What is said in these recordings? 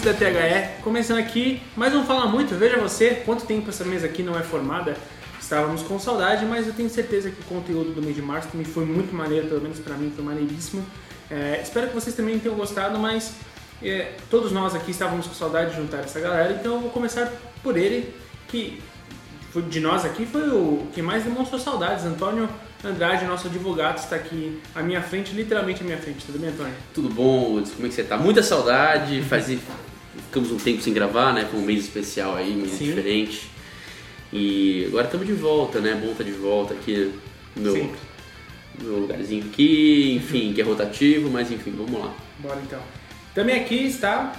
ouvintes da THE, começando aqui, mas não fala muito, veja você, quanto tempo essa mesa aqui não é formada. Estávamos com saudade, mas eu tenho certeza que o conteúdo do mês de março também foi muito maneiro, pelo menos para mim foi maneiríssimo. É, espero que vocês também tenham gostado, mas é, todos nós aqui estávamos com saudade de juntar essa galera, então eu vou começar por ele, que de nós aqui foi o que mais demonstrou saudades. Antônio Andrade, nosso advogado, está aqui à minha frente, literalmente à minha frente. Tudo bem, Antônio? Tudo bom, Hudson? Como é que você tá? Muita saudade, fazia... ficamos um tempo sem gravar, né? Foi um mês especial aí, mês Sim. diferente. E agora estamos de volta, né? Bom estar de volta aqui no meu, no meu lugarzinho aqui, enfim, que é rotativo, mas enfim, vamos lá. Bora então. Também aqui está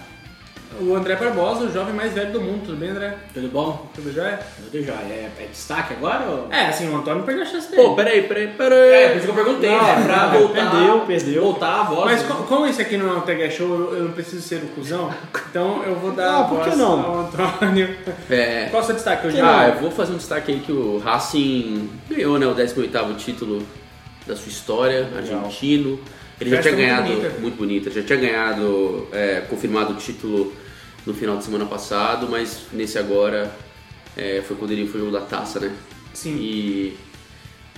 o André Barbosa, o jovem mais velho do mundo. Tudo bem, André? Tudo bom? Tudo jóia? Tudo já. É, é destaque agora? Ou... É, assim, o Antônio perdeu a chance dele. Pô, peraí, peraí, peraí. É, por isso que eu perguntei, Não, né? Pra não, voltar. perdeu, perdeu. Voltar a voz. Mas né? co- como esse aqui não é um TG Show, eu, eu não preciso ser o cuzão, então eu vou dar Ah, a por que não? ao Antônio. É, Qual é o seu destaque hoje? Ah, eu vou fazer um destaque aí que o Racing ganhou né, o 18º título da sua história, argentino. Ele já Festa tinha ganhado, bonita. muito bonita, já tinha ganhado, é, confirmado o título no final de semana passado, mas nesse agora é, foi quando ele foi o da taça, né? Sim. E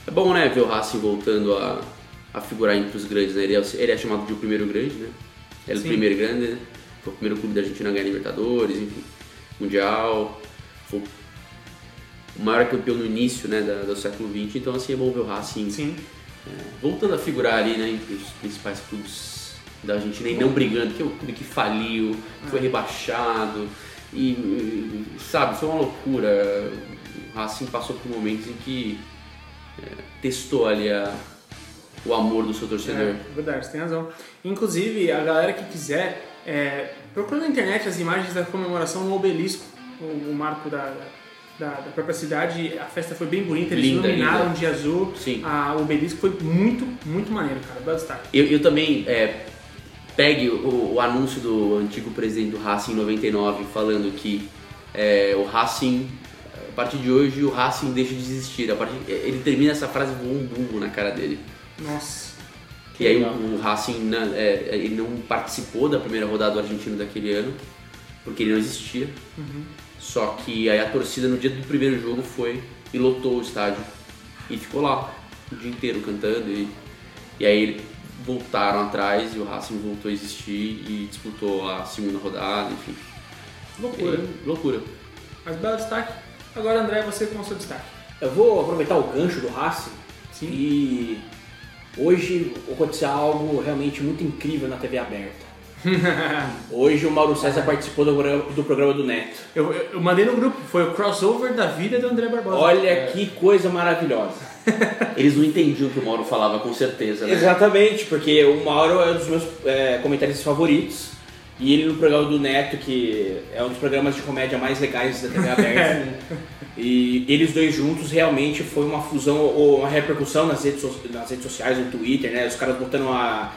é bom, né, ver o Racing voltando a, a figurar entre os grandes, né? Ele é, ele é chamado de o primeiro grande, né? Ele é o primeiro grande, né? Foi o primeiro clube da Argentina a ganhar Libertadores, enfim, Mundial. Foi o maior campeão no início, né, da- do século XX. Então, assim, é bom ver o Racing Sim. voltando a figurar ali, né, entre os principais clubes da Argentina e não brigando, que é o clube que faliu, foi rebaixado e, sabe, foi uma loucura. O Racing passou por momentos em que é, testou ali a- o amor do seu torcedor. É, verdade, você tem razão. Inclusive, a galera que quiser, é, procura na internet as imagens da comemoração no obelisco, o, o marco da, da, da própria cidade. A festa foi bem bonita, eles Linda, iluminaram linda. de azul. Sim. A, o obelisco foi muito, muito maneiro, cara. Destaque. Eu, eu também é, pegue o, o anúncio do antigo presidente do Racing em 99 falando que é, o Racing, a partir de hoje, o Racing deixa de existir. A partir, ele termina essa frase voou um bumbo na cara dele. Nossa. E aí o, o Racing né, é, ele não participou da primeira rodada do argentino daquele ano, porque ele não existia. Só que aí a torcida no dia do primeiro jogo foi e lotou o estádio. E ficou lá o dia inteiro cantando. E, e aí eles voltaram atrás e o Racing voltou a existir e disputou a segunda rodada, enfim. Loucura. E- loucura. Mas belo destaque. Agora, André, você com o seu destaque. Eu vou aproveitar o gancho do Racing Sim. e hoje aconteceu algo realmente muito incrível na TV aberta. Hoje o Mauro César participou do programa do, programa do Neto. Eu, eu, eu mandei no grupo, foi o crossover da vida do André Barbosa. Olha que coisa maravilhosa. Eles não entendiam o que o Mauro falava, com certeza, né? Exatamente, porque o Mauro é um dos meus é, comentaristas favoritos. E ele no programa do Neto, que é um dos programas de comédia mais legais da TV aberta. e eles dois juntos realmente foi uma fusão ou uma repercussão nas redes, so- nas redes sociais, no Twitter, né? Os caras botando uma,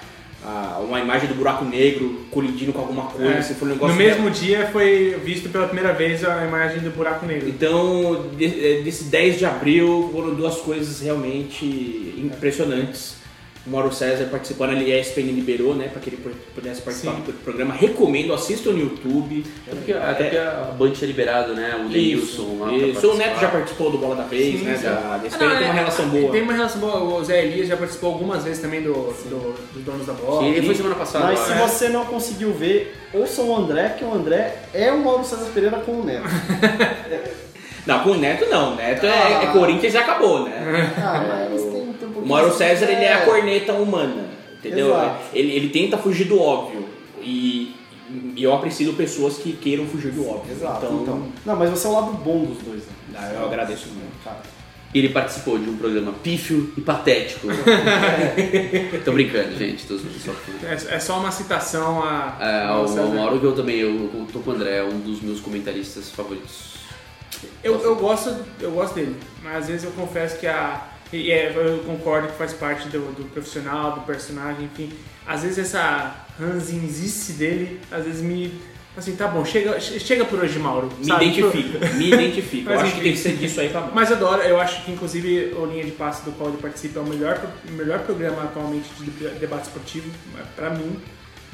a- uma imagem do buraco negro colidindo com alguma coisa. É, um negócio no mesmo dia foi visto pela primeira vez a imagem do buraco negro. Então, de- desse 10 de abril foram duas coisas realmente impressionantes. O Mauro César participando ali, a ESPN liberou, né, para que ele pudesse participar Sim. do programa. Recomendo, assistam no YouTube. Até porque, até porque a Band tinha liberado, né? O Denilson lá pra Isso, o Neto já participou do Bola da Vez, Sim, né, sim. da, da Ah, ESPN, não, tem uma é, relação boa. Tem uma relação boa. O Zé Elias já participou algumas vezes também do, do, dos donos da bola. Sim, ele foi semana passada. Mas lá, se né? você não conseguiu ver, ouça o André, que o André é o Mauro César Pereira com o Neto. Não, com o Neto não, o Neto é, Ah. é Corinthians e acabou, né? Ah, mas O Mauro César, ele é a corneta humana, entendeu? Exato. Ele, ele tenta fugir do óbvio. E, e eu aprecio pessoas que queiram fugir do óbvio. Exato, Então, então. Não, mas você é o lado bom dos dois. Né? Ah, eu agradeço muito. Cara, Ele participou de um programa pífio e patético. Tô brincando, gente. Tô, só, É, é só uma citação a. é, ao ao Mauro que eu também, eu, eu tô com o André, é um dos meus comentaristas favoritos. Eu, eu, gosto, eu gosto dele, mas às vezes eu confesso que a. E é, eu concordo que faz parte do, do profissional, do personagem, enfim. Às vezes essa ranzinzice dele, às vezes me. Assim, tá bom, chega, che- chega por hoje, Mauro. Me sabe? identifico, me identifico. Eu Mas acho que tem que ser disso aí pra Mas eu adoro, eu acho que inclusive o Linha de Passe do qual ele participa é o melhor, o melhor programa atualmente de debate esportivo, pra mim.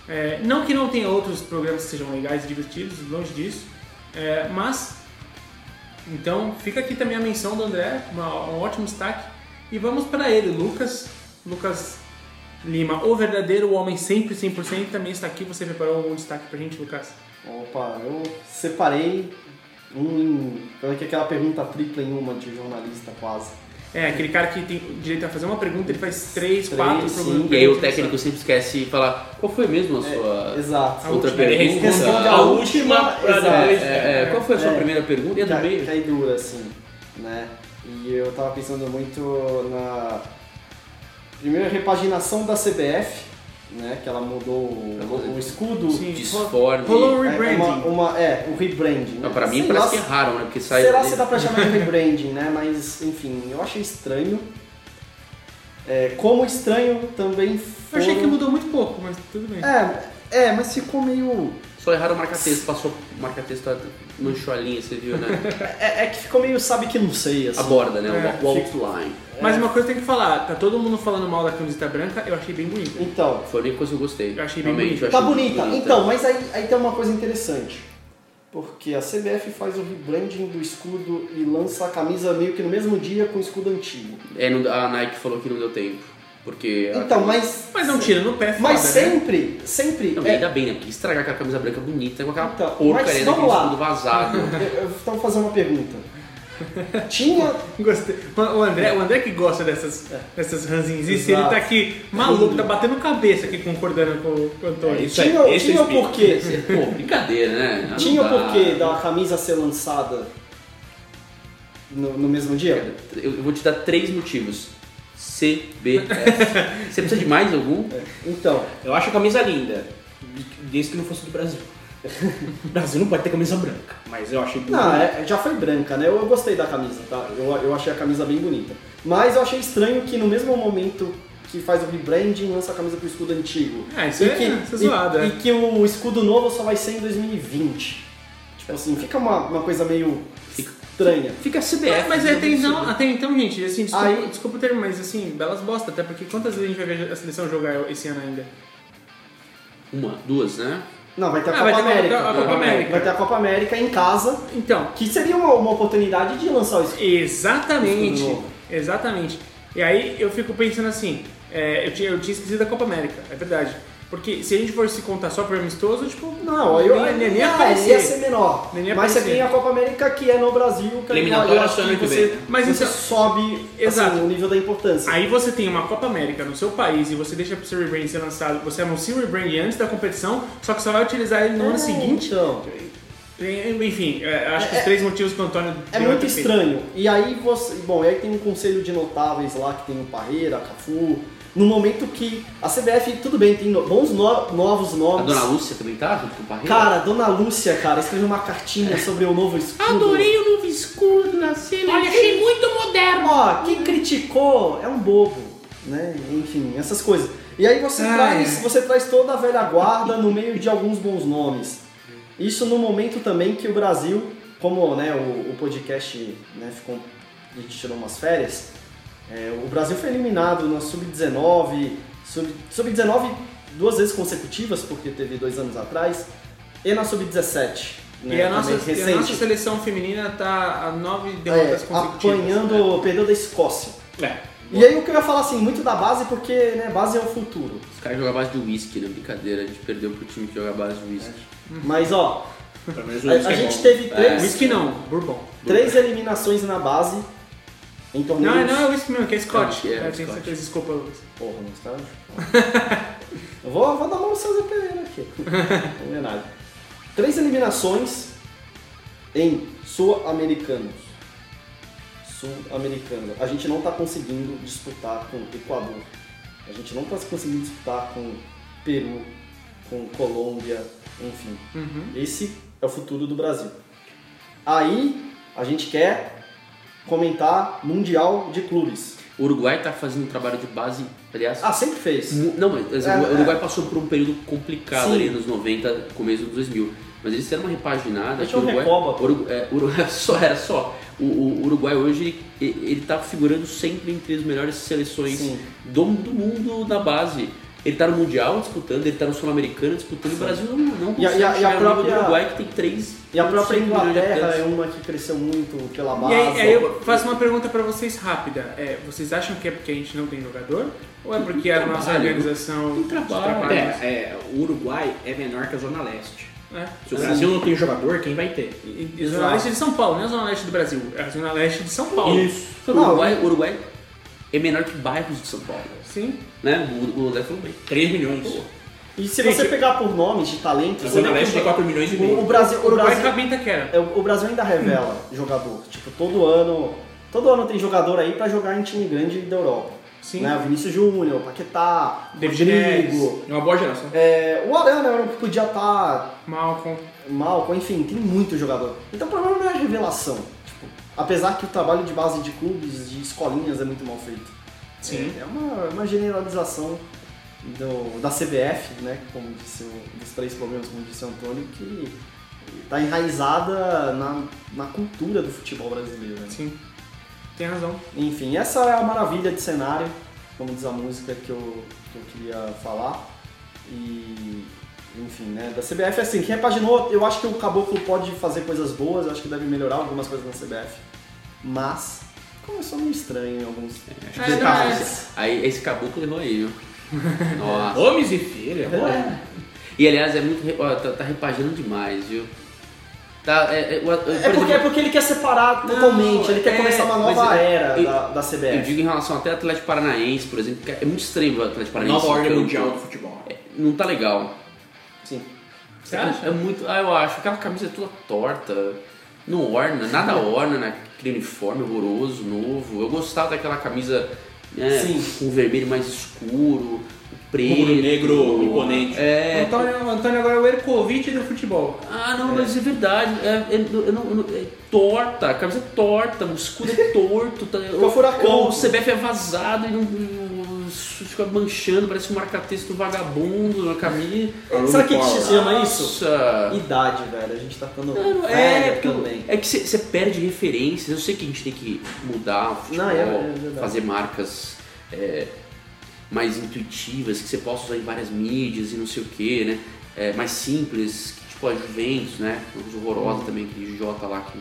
É, não que não tenha outros programas que sejam legais e divertidos, longe disso, é, mas então fica aqui também a menção do André, uma- um ótimo destaque. E vamos para ele, Lucas. Lucas Lima, o verdadeiro homem sempre 100% também está aqui. Você preparou algum destaque pra gente, Lucas? Opa, eu separei um em. Como é que é aquela pergunta tripla em uma de jornalista quase? É, aquele cara que tem direito a fazer uma pergunta, ele faz três, Três, quatro sim. programas. E aí o técnico sempre esquece de falar qual foi mesmo a É, sua exato. A outra última, pergunta. responde a última pra exato. É, é, qual foi a sua É. primeira pergunta? E a do Cai, meio? cai dura, assim, né? E eu tava pensando muito na primeira repaginação da CBF, né? Que ela mudou o, o escudo. Sim. Disforme. Rolou um É, rebranding. uma, uma- é, o rebranding. Não, né? pra mim Sei parece lá que erraram, né? Porque sai. Será se dá pra chamar de rebranding, né? Mas, enfim, eu achei estranho. É, como estranho também Eu foram... achei que mudou muito pouco, mas tudo bem. É, é, mas ficou meio... Só erraram o marca-texto, passou o marca-texto, tá- manchou a linha, você viu, né? É, é que ficou meio sabe que não sei, assim. A borda, né? É, o o outline. Mas uma coisa tem que falar, tá todo mundo falando mal da camiseta branca, eu achei bem bonita. Então, Foi a única coisa que eu gostei. Eu achei bem Realmente, bonita. tá achei bonita. Então, mas aí, aí tem uma coisa interessante. Porque a CBF faz o rebranding do escudo e lança a camisa meio que no mesmo dia com o escudo antigo. É, a Nike falou que não deu tempo. Porque. Então, camisa- mas... Mas não tira no pé, Mas foda, né? sempre, sempre... Não, é- ainda bem, né? Porque estragar aquela camisa branca bonita com aquela Então, porcaria daquele escudo vazado. Eu, eu vou fazer uma pergunta. Tinha Gostei. O André, o André que gosta dessas, dessas ranzinzices, ele tá aqui maluco, tá batendo cabeça aqui concordando com, com o Antônio. É isso aí. Tinha, é tinha o porquê. Pô, brincadeira, né? Não Tinha o porquê da camisa ser lançada no, no mesmo dia? Eu eu vou te dar três motivos. CBF. Você precisa de mais algum? Então, Eu acho a camisa linda, desde que não fosse do Brasil. O Brasil não pode ter camisa branca, mas eu achei bonita. não, é- já foi branca, né? Eu, eu gostei da camisa, tá? Eu, eu achei a camisa bem bonita. Mas eu achei estranho que no mesmo momento que faz o rebranding, lança a camisa com o escudo antigo. Ah, isso e é- que, isso é zoado, e, é. e que o escudo novo só vai ser em 2020. Tipo assim, fica uma, uma coisa meio Fica. Estranha. Fica a CBF. Mas é até não então, até então, gente, assim, desculpa, Aí- desculpa o termo, mas assim, belas bosta, até porque quantas vezes a gente vai ver a seleção jogar esse ano ainda? Uma, duas, né? Não, vai ter a Ah, Copa vai ter América. a Copa América. Vai ter a Copa América em casa, Então, que seria uma, uma oportunidade de lançar o escudo. exatamente, exatamente. E aí eu fico pensando assim, é, eu, tinha, eu tinha esquecido da Copa América, é verdade. Porque se a gente for se contar só por amistoso, tipo, Não, eu nem, nem, nem ah, aparecer. ia ser menor. Nem ia Mas você tem a Copa América que é no Brasil, que Eliminatória eu acho só ano que você. Mas você então- sobe Exato. assim, o nível da importância. Aí você tem uma Copa América no seu país e você deixa pro seu rebrand ser lançado, você anuncia o rebrand antes da competição, só que você vai utilizar ele no ano É, seguinte. Então, Enfim, é, acho que É- os três motivos que o Antônio é muito estranho. E aí você. Bom, aí tem um conselho de notáveis lá que tem o Parreira, Cafu. No momento que a CBF, tudo bem, tem bons no- novos A nomes. dona Lúcia também tá junto com o Parreira? Cara, Dona Lúcia, cara, escreveu uma cartinha sobre o novo escudo. o novo escudo na cena. Olha, achei muito moderno! Ó, quem criticou é um bobo, né? Enfim, essas coisas. E aí você Ai, traz, ai. você traz toda a velha guarda no meio de alguns bons nomes. Isso no momento também que o Brasil, como né, o, o podcast né, ficou, a gente tirou umas férias, é, o Brasil foi eliminado na Sub-19, Sub- Sub-19 duas vezes consecutivas, porque teve dois anos atrás, e na Sub-17. né, E a, nossa, e a nossa seleção feminina tá a nove é, derrotas consecutivas. apanhando, perdeu da Escócia. É. E aí o que eu ia falar assim, muito da base, porque né, base é o futuro. Os caras jogam base de whisky, né? Brincadeira, a gente perdeu pro time que joga base de whisky. Mas ó, a, a é gente teve É. três, Whisky não, Bourbon. três eliminações na base em torneios. Não, não é whisky mesmo, que é Scott. É, é É, tem Scott. certeza, desculpa, Lucas. Porra, não está. eu vou, vou dar uma no César Pereira aqui. Não é nada. Três eliminações em sul-americanos. Sul-americano. A gente não está conseguindo disputar com Equador. A gente não está conseguindo disputar com Peru, com Colômbia, enfim. Uhum. Esse é o futuro do Brasil. Aí a gente quer comentar Mundial de Clubes. O Uruguai tá fazendo um trabalho de base, aliás. Ah, sempre fez. Não, mas É, o Uruguai passou por um período complicado Sim. ali nos 90, começo dos 2000. Mas eles fizeram uma repaginada. Deixa o eu Uruguai, recoba, é, Uruguai só era só. O, o Uruguai hoje ele, ele tá figurando sempre entre as melhores seleções do, do mundo na base. Ele tá no Mundial disputando, ele tá no Sul-Americano disputando, e o Brasil não, não E a- consegue e a- e a própria- do Uruguai que tem três. E a própria 5 milhões de Inglaterra é uma que cresceu muito pela base. E aí, aí eu faço uma pergunta pra vocês rápida. É, vocês acham que é porque a gente não tem jogador? Ou é porque a nossa trabalho. organização Tem trabalho. É, é, o Uruguai é menor que a Zona Leste. É. Se o Brasil não tem jogador, quem vai ter? E, e Zona Leste de São Paulo, não é a Zona Leste do Brasil, é a Zona Leste de São Paulo. Isso. O Não, Uruguai, o Uruguai é menor que bairros de São Paulo. Sim. Né? O, o André falou bem. 3 milhões. E se Gente, você pegar por nomes de talentos, Zona que Leste tem 4 milhões e o, meio. o Brasil, O o Uruguai Brasil, em Itaquera. é, o Brasil ainda revela jogador. Tipo, todo ano, todo ano tem jogador aí pra jogar em time grande da Europa. Sim. Né? O Vinícius Júnior, Paquetá, David Rodrigo, É uma boa geração. é, o Arana era um que podia estar Malcolm. Malcom, enfim, tem muito jogador. Então o problema não é a revelação. Apesar que o trabalho de base de clubes, de escolinhas é muito mal feito. Sim. É, é uma, uma generalização do, da CBF, né? Como disse o, dos três problemas, como disse o Antônio, que está enraizada na, na cultura do futebol brasileiro. né? Sim. Tem razão. Enfim, essa é a maravilha de cenário, como diz a música que eu, que eu queria falar. E, enfim, né, da CBF, assim, que repaginou, eu acho que o Caboclo pode fazer coisas boas, eu acho que deve melhorar algumas coisas na CBF, mas começou meio estranho em alguns É, não, detalhes. Aí esse caboclo errou aí, viu? Nossa. Homens e filha. É. E aliás, é muito. ó, tá, tá repaginando demais, viu? Tá, é, é, o- por É porque, exemplo, é porque ele quer separar totalmente, ele quer é, começar uma mas nova eu- era eu- da, da CBF. Eu digo em relação até ao Atlético Paranaense, por exemplo, que é muito estranho o Atlético Paranaense. Nova ordem mundial do futebol. É, Não tá legal. Sim. Você acha? É muito. Ah, eu acho. Aquela camisa é toda torta. Não orna, nada orna naquele uniforme horroroso, novo. Eu gostava daquela camisa né, Sim. com o vermelho mais escuro, preto. Rubro negro imponente. É. Antônio, Antônio agora é o Erkovic do futebol. Ah, não, mas é verdade. É, é- não- não- é torta, a camisa é torta, o escudo é torto. Tá, Fica furacão. O CBF é vazado e não, não- fica manchando, parece um marca-texto vagabundo na camisa. Sabe o que, que se chama isso? Nossa. Idade, velho. A gente tá ficando Não, velho é, porque eu- também. é que você perde referências. Eu sei que a gente tem que mudar o futebol, Não, é- é verdade. fazer marcas é, mais intuitivas, que você possa usar em várias mídias e não sei o que, né? É, mais simples, que, tipo a Juventus, né? Os horrorosa também, aquele J lá que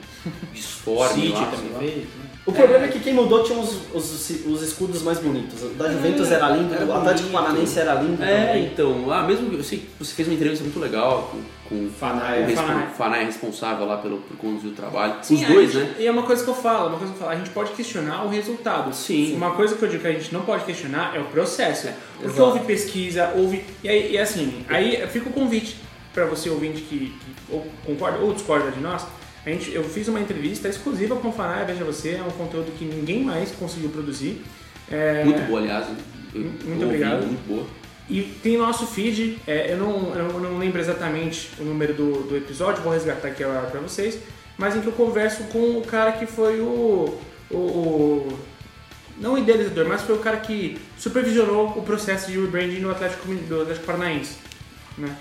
disforme City lá. também fez. né? O problema é que quem mudou tinha os, os, os escudos mais bonitos. O Da Juventus era lindo, era o Atlético. Paranaense era lindo É, também. então, ah, mesmo que eu sei que você fez uma entrevista muito legal com, com o Fanai. respon- Fanai. Fanai responsável lá pelo, por conduzir o trabalho. Sim, Os dois, gente- né? E é uma coisa que eu falo, uma coisa que eu falo, a gente pode questionar o resultado. Sim. Uma coisa que eu digo que a gente não pode questionar é o processo. Porque exato. houve pesquisa, houve. E, aí, e assim, aí fica o convite para você ouvinte que, que ou concorda ou discorda de nós. A gente, eu fiz uma entrevista exclusiva com o Fanai, veja você, é um conteúdo que ninguém mais conseguiu produzir. É, Muito boa, aliás. Eu Muito obrigado. Muito boa. E tem nosso feed, é, eu, não, eu não lembro exatamente o número do, do episódio, vou resgatar aqui para vocês, mas em que eu converso com o cara que foi o, o, o- Não o idealizador, mas foi o cara que supervisionou o processo de rebranding no Atlético, do Atlético Paranaense. Né?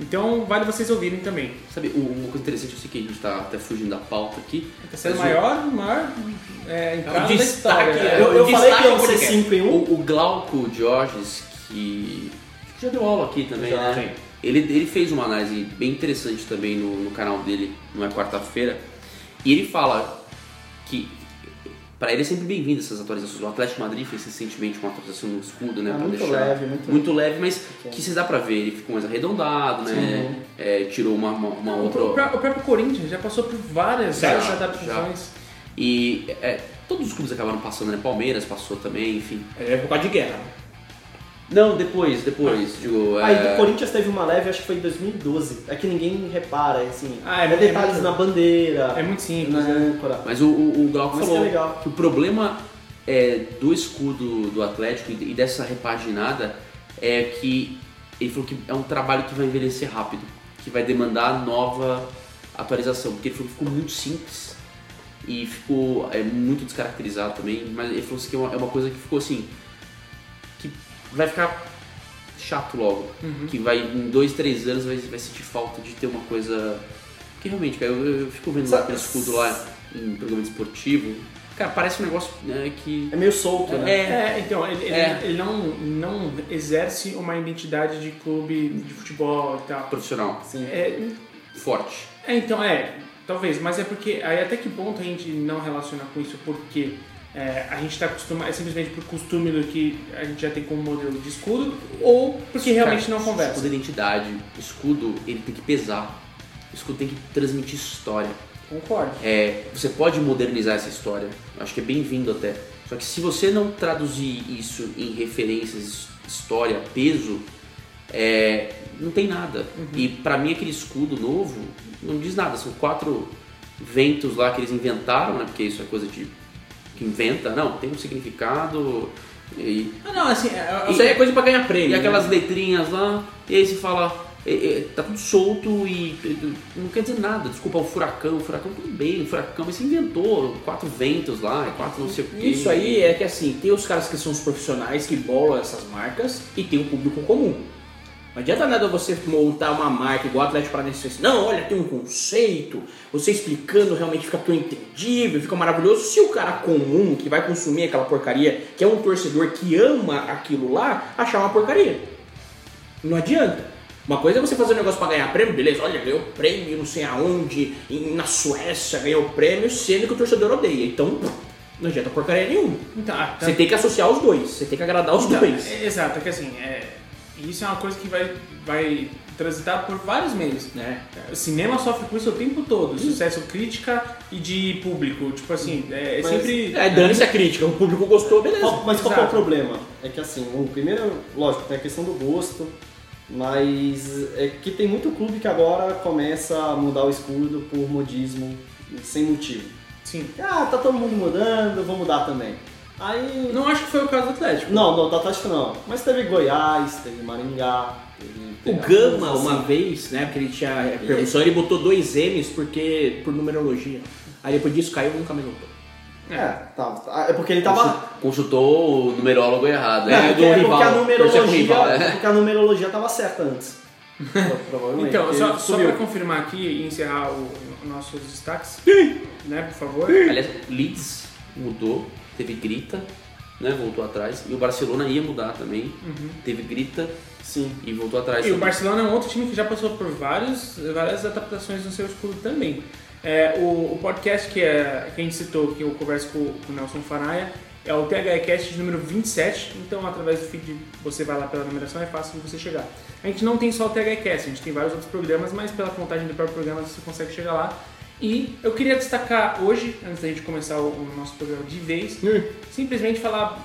Então vale vocês ouvirem também. Sabe, o- uma coisa interessante, eu sei que a gente tá até fugindo da pauta aqui. Tá sendo a mas o- maior, maior é, entrada da destaque, história. é. Eu, eu O falei que do ser podcast. 5 em 1. O, o Glauco Georges, que já deu aula aqui também, Já. né? Ele, ele fez uma análise bem interessante também no, no canal dele, não é quarta-feira. E ele fala que para ele é sempre bem-vindo essas atualizações. O Atlético de Madrid fez recentemente uma atualização no escudo, né? É muito deixar leve, muito- muito leve, mas que vocês dá pra ver, ele ficou mais arredondado, né? É, tirou uma, uma, uma O, outra. o próprio Corinthians já passou por várias, Já, várias adaptações. E é, todos os clubes acabaram passando, né? Palmeiras passou também, enfim. É por causa de guerra. Não, depois, depois, digo. Aí é, do Corinthians teve uma leve, acho que foi em 2012. É que ninguém repara, assim. Ah, é é detalhes é muito- na bandeira, É muito simples, na né? âncora. Mas o, o, o Glauco Mas que falou é legal. que o problema é, do escudo do Atlético e e dessa repaginada é que ele falou que é um trabalho que vai envelhecer rápido, que vai demandar nova atualização, porque ele falou que ficou muito simples e ficou é, muito descaracterizado também, mas ele falou assim que é uma, é uma coisa que ficou assim, que vai ficar chato logo, que vai em dois, três anos vai, vai sentir falta de ter uma coisa que realmente, cara, eu, eu fico vendo lá Sabe- aquele escudo lá em programa esportivo, Cara, parece um negócio né, que. É meio solto, né? É, então, ele, ele- É. ele não, não exerce uma identidade de clube de futebol e tal. profissional. Sim. É, Forte. é, então, é, talvez, mas é porque aí até que ponto a gente não relaciona com isso porque é, a gente está acostumado, é simplesmente por costume do que a gente já tem como modelo de escudo ou porque realmente Cara, não conversa. Escudo é identidade. Escudo, ele tem que pesar. Escudo tem que transmitir história. Concordo. É, você pode modernizar essa história. Acho que é bem-vindo até. Só que se você não traduzir isso em referências, história, peso, é, não tem nada. E pra mim aquele escudo novo não diz nada. São quatro ventos lá que eles inventaram, né? Porque isso é coisa de que inventa. Não, tem um significado. E, Ah, não, assim, é, Isso aí é coisa pra ganhar prêmio. e aquelas né? letrinhas lá, e aí você fala, é, é, tá tudo solto e, e não quer dizer nada. Desculpa, o furacão, o furacão tudo bem, o furacão, mas você inventou quatro ventos lá, quatro não sei o quê. Isso aí é que assim, tem os caras que são os profissionais que bolam essas marcas e tem o público comum. Não adianta nada você montar uma marca igual o Atlético Paranaense fez. Não, olha, tem um conceito, você explicando realmente fica tão entendível, fica maravilhoso. Se o cara comum que vai consumir aquela porcaria, que é um torcedor que ama aquilo lá, achar uma porcaria. Não adianta. Uma coisa é você fazer um negócio pra ganhar prêmio, beleza, olha, ganhou prêmio não sei aonde, na Suécia ganhou prêmio, sendo que o torcedor odeia. Então, não adianta porcaria nenhuma. Ah, tá- Você tem que associar os dois, você tem que agradar os Então, dois. é- Exato, é que assim, é, isso é uma coisa que vai, vai transitar por vários meios. Né? O cinema sofre com isso o tempo todo, sucesso crítica e de público. Tipo assim, é, é Mas- sempre. É, dane-se a crítica, o público gostou, beleza. Mas qual é o problema? É que assim, o primeiro, lógico, tem a questão do gosto, mas é que tem muito clube que agora começa a mudar o escudo por modismo sem motivo. Sim. Ah, tá todo mundo mudando, vou mudar também. Aí. Não acho que foi o caso do Atlético. Não, não, do Atlético não. Mas teve Goiás, teve Maringá, teve. O Gama, alguns, uma assim. vez, né, porque ele tinha permissão, ele botou dois M's porque, por numerologia. Aí depois disso caiu e nunca mais voltou. É, tá. É porque ele tava. Consultou o numerólogo errado. É, né? porque, do é porque rival, a numerologia. rival, é porque a numerologia tava certa antes. Então, só, só pra confirmar aqui e encerrar o, o nossos destaques, né, por favor. Aliás, Leeds mudou, teve grita, né? Voltou atrás. E o Barcelona ia mudar também. Teve grita Sim. e voltou atrás. E o também. Barcelona é um outro time que já passou por vários, várias adaptações no seu escudo também. É, o, o podcast que, é, que a gente citou, que eu converso com, com o Nelson Faraia, é o THEcast de número 27, então através do feed você vai lá pela numeração, é fácil de você chegar. A gente não tem só o THEcast, a gente tem vários outros programas, mas pela contagem do próprio programa você consegue chegar lá. E eu queria destacar hoje, antes da gente começar o, o nosso programa de vez, simplesmente falar,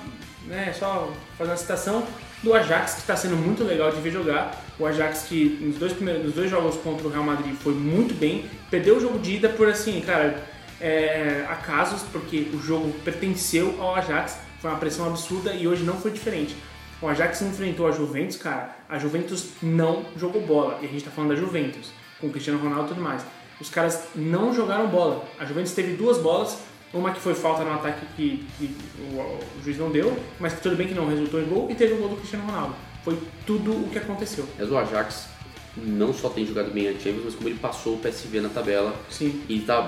né, só fazer uma citação do Ajax, que está sendo muito legal de ver jogar. O Ajax que nos dois, primeiros, nos dois jogos contra o Real Madrid foi muito bem, perdeu o jogo de ida por assim, cara, é, acasos, porque o jogo pertenceu ao Ajax, foi uma pressão absurda e hoje não foi diferente. O Ajax enfrentou a Juventus, cara, a Juventus não jogou bola, e a gente tá falando da Juventus, com o Cristiano Ronaldo e tudo mais. Os caras não jogaram bola. A Juventus teve duas bolas, uma que foi falta no ataque que, que o, o juiz não deu, mas que tudo bem que não resultou em gol, e teve o gol do Cristiano Ronaldo. Foi tudo o que aconteceu. Mas o Ajax não só tem jogado bem a Champions, mas como ele passou o PSV na tabela Sim. e tá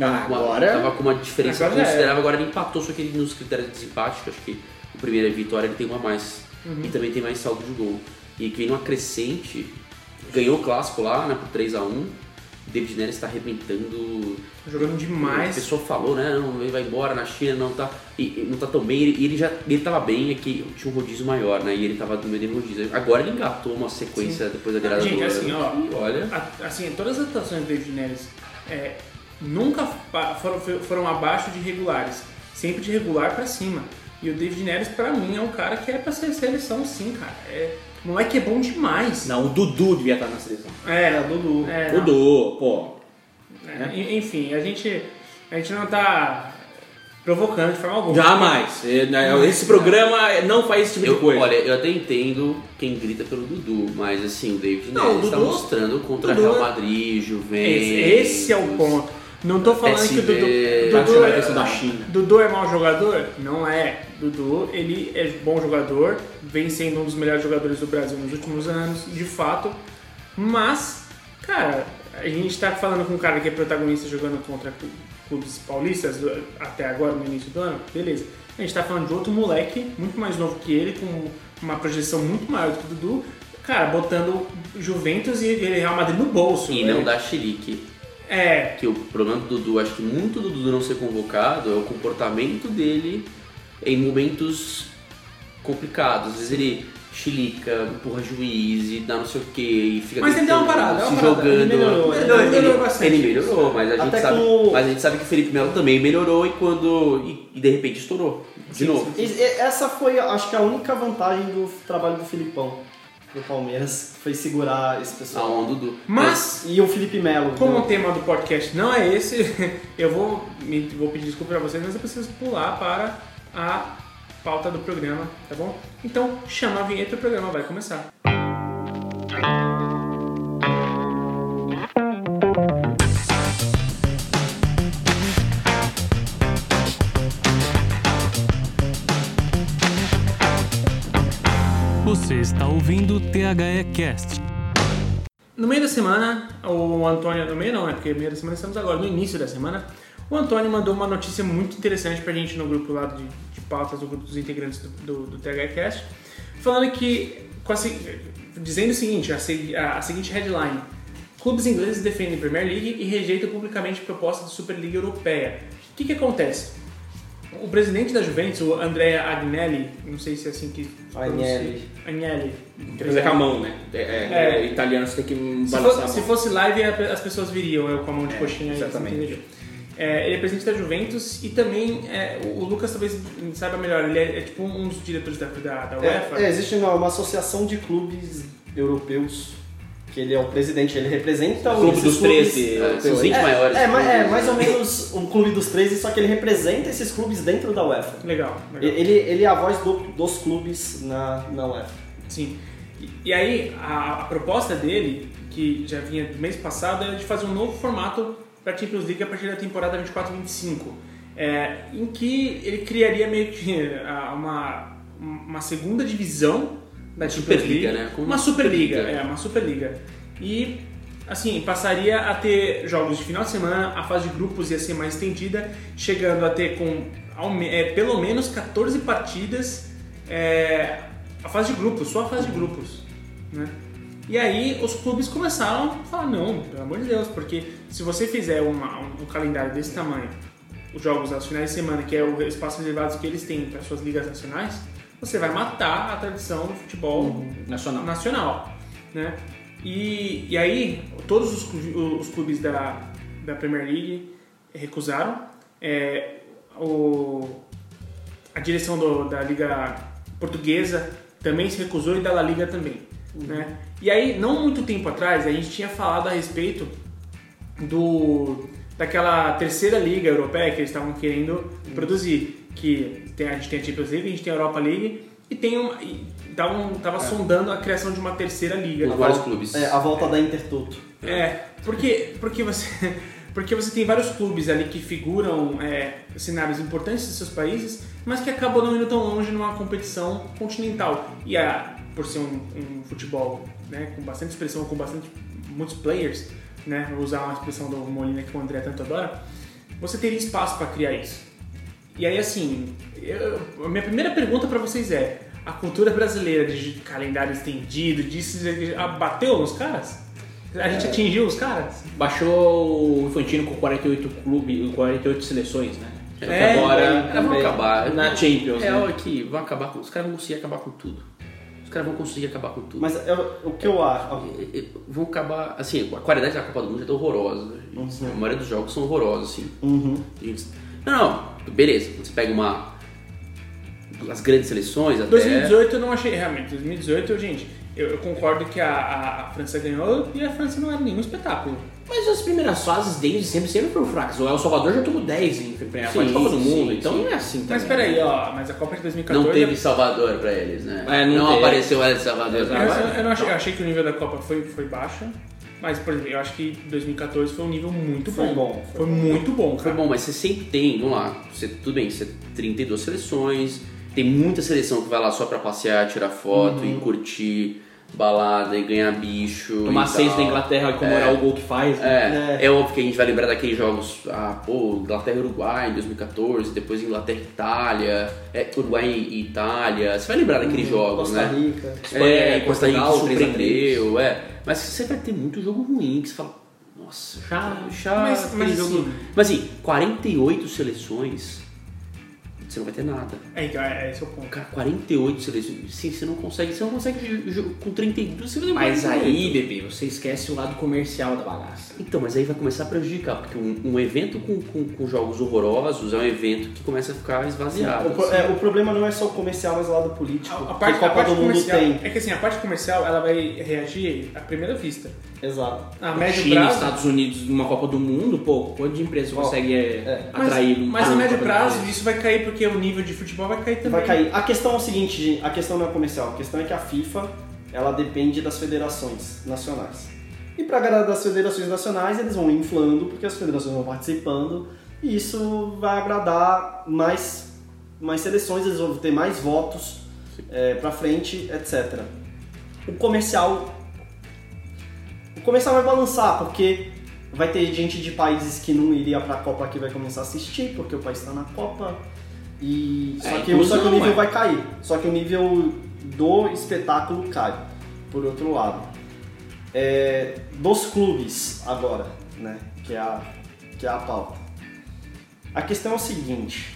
Ah, uma- agora- tava com uma diferença Agora considerável. Agora ele empatou, só que ele nos critérios de desempate, que acho que o primeiro é vitória, ele tem uma a mais. Uhum. E também tem mais saldo de gol. E que vem numa crescente, ganhou o clássico lá, né, por 3x1. David Neres está arrebentando. Jogando O demais. pessoal falou, né? Não, ele vai embora na China, não tá, e, não tá tão bem. E ele já ele tava bem, é que tinha um rodízio maior, né? E ele tava no meio do rodízio. Agora ele engatou uma sequência depois da virada Gente, do assim, ó, E olha. A- assim, todas as atuações do David Neres é, nunca foram, foram abaixo de regulares, sempre de regular pra cima. E o David Neres, pra mim, é um cara que é pra ser seleção, sim, cara. É, o moleque é bom demais. Não, o Dudu devia estar na seleção. É, É, Dudu. é, não. Dudu, pô. É, en- enfim, a gente, a gente não tá provocando de forma alguma. Jamais. É, né, Esse programa não faz esse tipo Eu, de coisa. olha, eu até entendo quem grita pelo Dudu, mas assim, o David Não, Neres o tá Dudu- mostrando contra Dudu- Real Madrid, Juventus. Esse, esse é o ponto. Não tô falando que o Dudu, Dudu, é, questão da China. Dudu é mau jogador? Não é. Dudu, ele é bom jogador, vem sendo um dos melhores jogadores do Brasil nos últimos anos, de fato. Mas, cara, a gente tá falando com um cara que é protagonista jogando contra clu- clubes paulistas até agora, no início do ano, beleza. A gente tá falando de outro moleque, muito mais novo que ele, com uma projeção muito maior do que o Dudu, cara, botando Juventus e Real Madrid no bolso. E né? não dá xerique. É, Que o problema do Dudu, acho que muito do Dudu não ser convocado é o comportamento dele em momentos complicados. Às vezes ele chilica, empurra juiz e dá não sei o que e fica Mas ele deu uma parada, se uma parada. jogando. Ele melhorou, ele melhorou bastante. Ele melhorou, mas a gente sabe, mas a gente sabe que o Felipe Melo também melhorou e quando e, e de repente estourou de Sim, novo. sim. E essa foi, acho que, a única vantagem do trabalho do Filipão do Palmeiras, foi segurar esse pessoal. onda do mas E o Felipe Melo. Como né? o tema do podcast não é esse, eu vou, me- vou pedir desculpa pra vocês, mas eu preciso pular para a pauta do programa, tá bom? Então, chama a vinheta e o programa vai começar. Você está ouvindo o THE Cast. No meio da semana, o Antônio, no meio não, né? Porque meio da semana estamos agora, no início da semana, o Antônio mandou uma notícia muito interessante pra gente no grupo lá de, de pautas do grupo dos integrantes do, do, do THCast, falando que, a dizendo o seguinte, a, se- a- a seguinte headline, clubes ingleses defendem Premier League e rejeitam publicamente proposta de Superliga Europeia. O que que acontece? O presidente da Juventus, o Andrea Agnelli, não sei se é assim que pronuncia. Agnelli. Agnelli. Fazer com a mão, né? É, é- É. é italiano você tem que Se, balançar a mão. se fosse live, as pessoas viriam eu com a mão de É, coxinha. aí, exatamente. É, ele é presidente da Juventus e também é, o o Lucas talvez saiba melhor. Ele é, é tipo um dos diretores da, da, da UEFA. É, é, existe uma, uma associação de clubes europeus que ele é o presidente, ele representa O clube dos clubes- 13 É, europeus. são os 20 É, maiores. É, é, clubes, mais né? ou menos um clube dos 13, só que ele representa esses clubes dentro da UEFA. Legal, legal. Ele, ele é a voz do- dos clubes na, na UEFA. Sim. E, e aí, a, a proposta dele, que já vinha do mês passado, é de fazer um novo formato para a Champions League a partir da temporada 24-25, é, em que ele criaria meio que uma, uma segunda divisão da Superliga, né? Como Uma Superliga, Superliga. é, uma Superliga. E, assim, passaria a ter jogos de final de semana, a fase de grupos ia ser mais estendida, chegando a ter com é, pelo menos 14 partidas é, a fase de grupos, só a fase de grupos, né? E aí os clubes começaram a falar, não, pelo amor de Deus, porque se você fizer uma- um, um calendário desse tamanho, os jogos aos finais de semana, que é o espaço reservado que eles têm para suas ligas nacionais, você vai matar a tradição do futebol Nacional. nacional, né? E, e aí todos os, os clubes da, da Premier League recusaram. É, o, a direção do- da Liga Portuguesa também se recusou e da La Liga também, né? E aí, não muito tempo atrás, a gente tinha falado a respeito do daquela terceira liga europeia que eles estavam querendo produzir, que tem, a gente tem a Champions League, a gente tem a Europa League e tem uma, e tava sondando a criação de uma terceira liga. Os vários clubes. É, a volta da Intertoto. É, porque, porque, você, porque você tem vários clubes ali que figuram é, cenários importantes dos seus países, mas que acabam não indo tão longe numa competição continental. E a, por ser um, um futebol né, com bastante expressão, com bastante muitos players, né, vou usar uma expressão do Molina que o André tanto adora, você teria espaço para criar isso. E aí, assim, eu- a minha primeira pergunta para vocês é: a cultura brasileira de calendário estendido, disso, bateu nos caras? A gente atingiu os caras? Baixou o Infantino com 48 clubes, 48 seleções, né? Só que É, agora É, vão acabar. na Champions, É, né? olha que vão acabar com. Os caras vão conseguir acabar com tudo. Os caras vão conseguir acabar com tudo. Mas é o que eu acho. E- e- Vão acabar. Assim, a qualidade da Copa do Mundo é tão horrorosa. gente. A maioria dos jogos são horrorosos, assim. Uhum. Gente, Não, não, beleza. Você pega uma. As grandes seleções até. 2018 eu não achei, realmente, 2018, gente, eu, eu concordo que a, a- a França ganhou e a França não era nenhum espetáculo. Mas as primeiras fases desde sempre sempre foram fracas. O El Salvador já tomou 10 em primeira fase de Copa do Mundo, sim, então sim. não é assim Mas também. peraí, ó, mas a Copa de 2014... Não teve Salvador pra eles, né? É, não teve. apareceu El Salvador. Eu- eu não achei, eu achei que o nível da Copa foi, foi baixo, mas, por exemplo, eu acho que 2014 foi um nível muito Foi bom. bom, Foi, muito bom, Foi cara. bom, mas você sempre tem, vamos lá, você, tudo bem, você tem 32 seleções, tem muita seleção que vai lá só pra passear, tirar foto Uhum. e curtir balada e ganhar bicho. Tomar e seis tal. da Inglaterra e comemorar o gol que faz. né? É, é, óbvio que a gente vai lembrar daqueles jogos, ah, pô, Inglaterra e Uruguai em 2014, depois Inglaterra e Itália, é, Uruguai e Itália, você vai lembrar daqueles jogos, Costa né? Rica. Espanha É, Costa Rica surpreendeu, é. Mas você vai ter muito jogo ruim que você fala, nossa, chato, chato, Mas- aquele mas jogo. assim- Mas assim, 48 seleções, você não vai ter nada. É, então, é, esse é o ponto. Cara, 48 seleções, sim, você não consegue, você não consegue com 32, você vai Mas 48. aí, bebê, você esquece o lado comercial da bagaça. Então, mas aí vai começar a prejudicar, porque um, um evento com, com, com jogos horrorosos é um evento que começa a ficar esvaziado. O, pro- é, o problema não é só o comercial, mas o lado político. A, a parte, a Copa parte do Mundo comercial, tem. é que assim, a parte comercial ela vai reagir à primeira vista. Exato. A médio China, prazo, Estados Unidos, numa Copa do Mundo, pô, quanto de empresa consegue é, é. mas, atrair? num- mas a médio prazo isso vai cair porque o nível de futebol vai cair também. Vai cair. A questão é o seguinte, a questão não é comercial, a questão é que a FIFA, ela depende das federações nacionais. E para agradar das federações nacionais, eles vão inflando, porque as federações vão participando, e isso vai agradar mais, mais seleções, eles vão ter mais votos é, para frente, etc. O comercial o comercial vai balançar, porque vai ter gente de países que não iria pra Copa que vai começar a assistir, porque o país está na Copa. E só, É, que, o- só que o nível é. vai cair. Só que o nível do espetáculo cai, por outro lado. É, dos clubes agora, né? Que é, a, que é a pauta. A questão é o seguinte,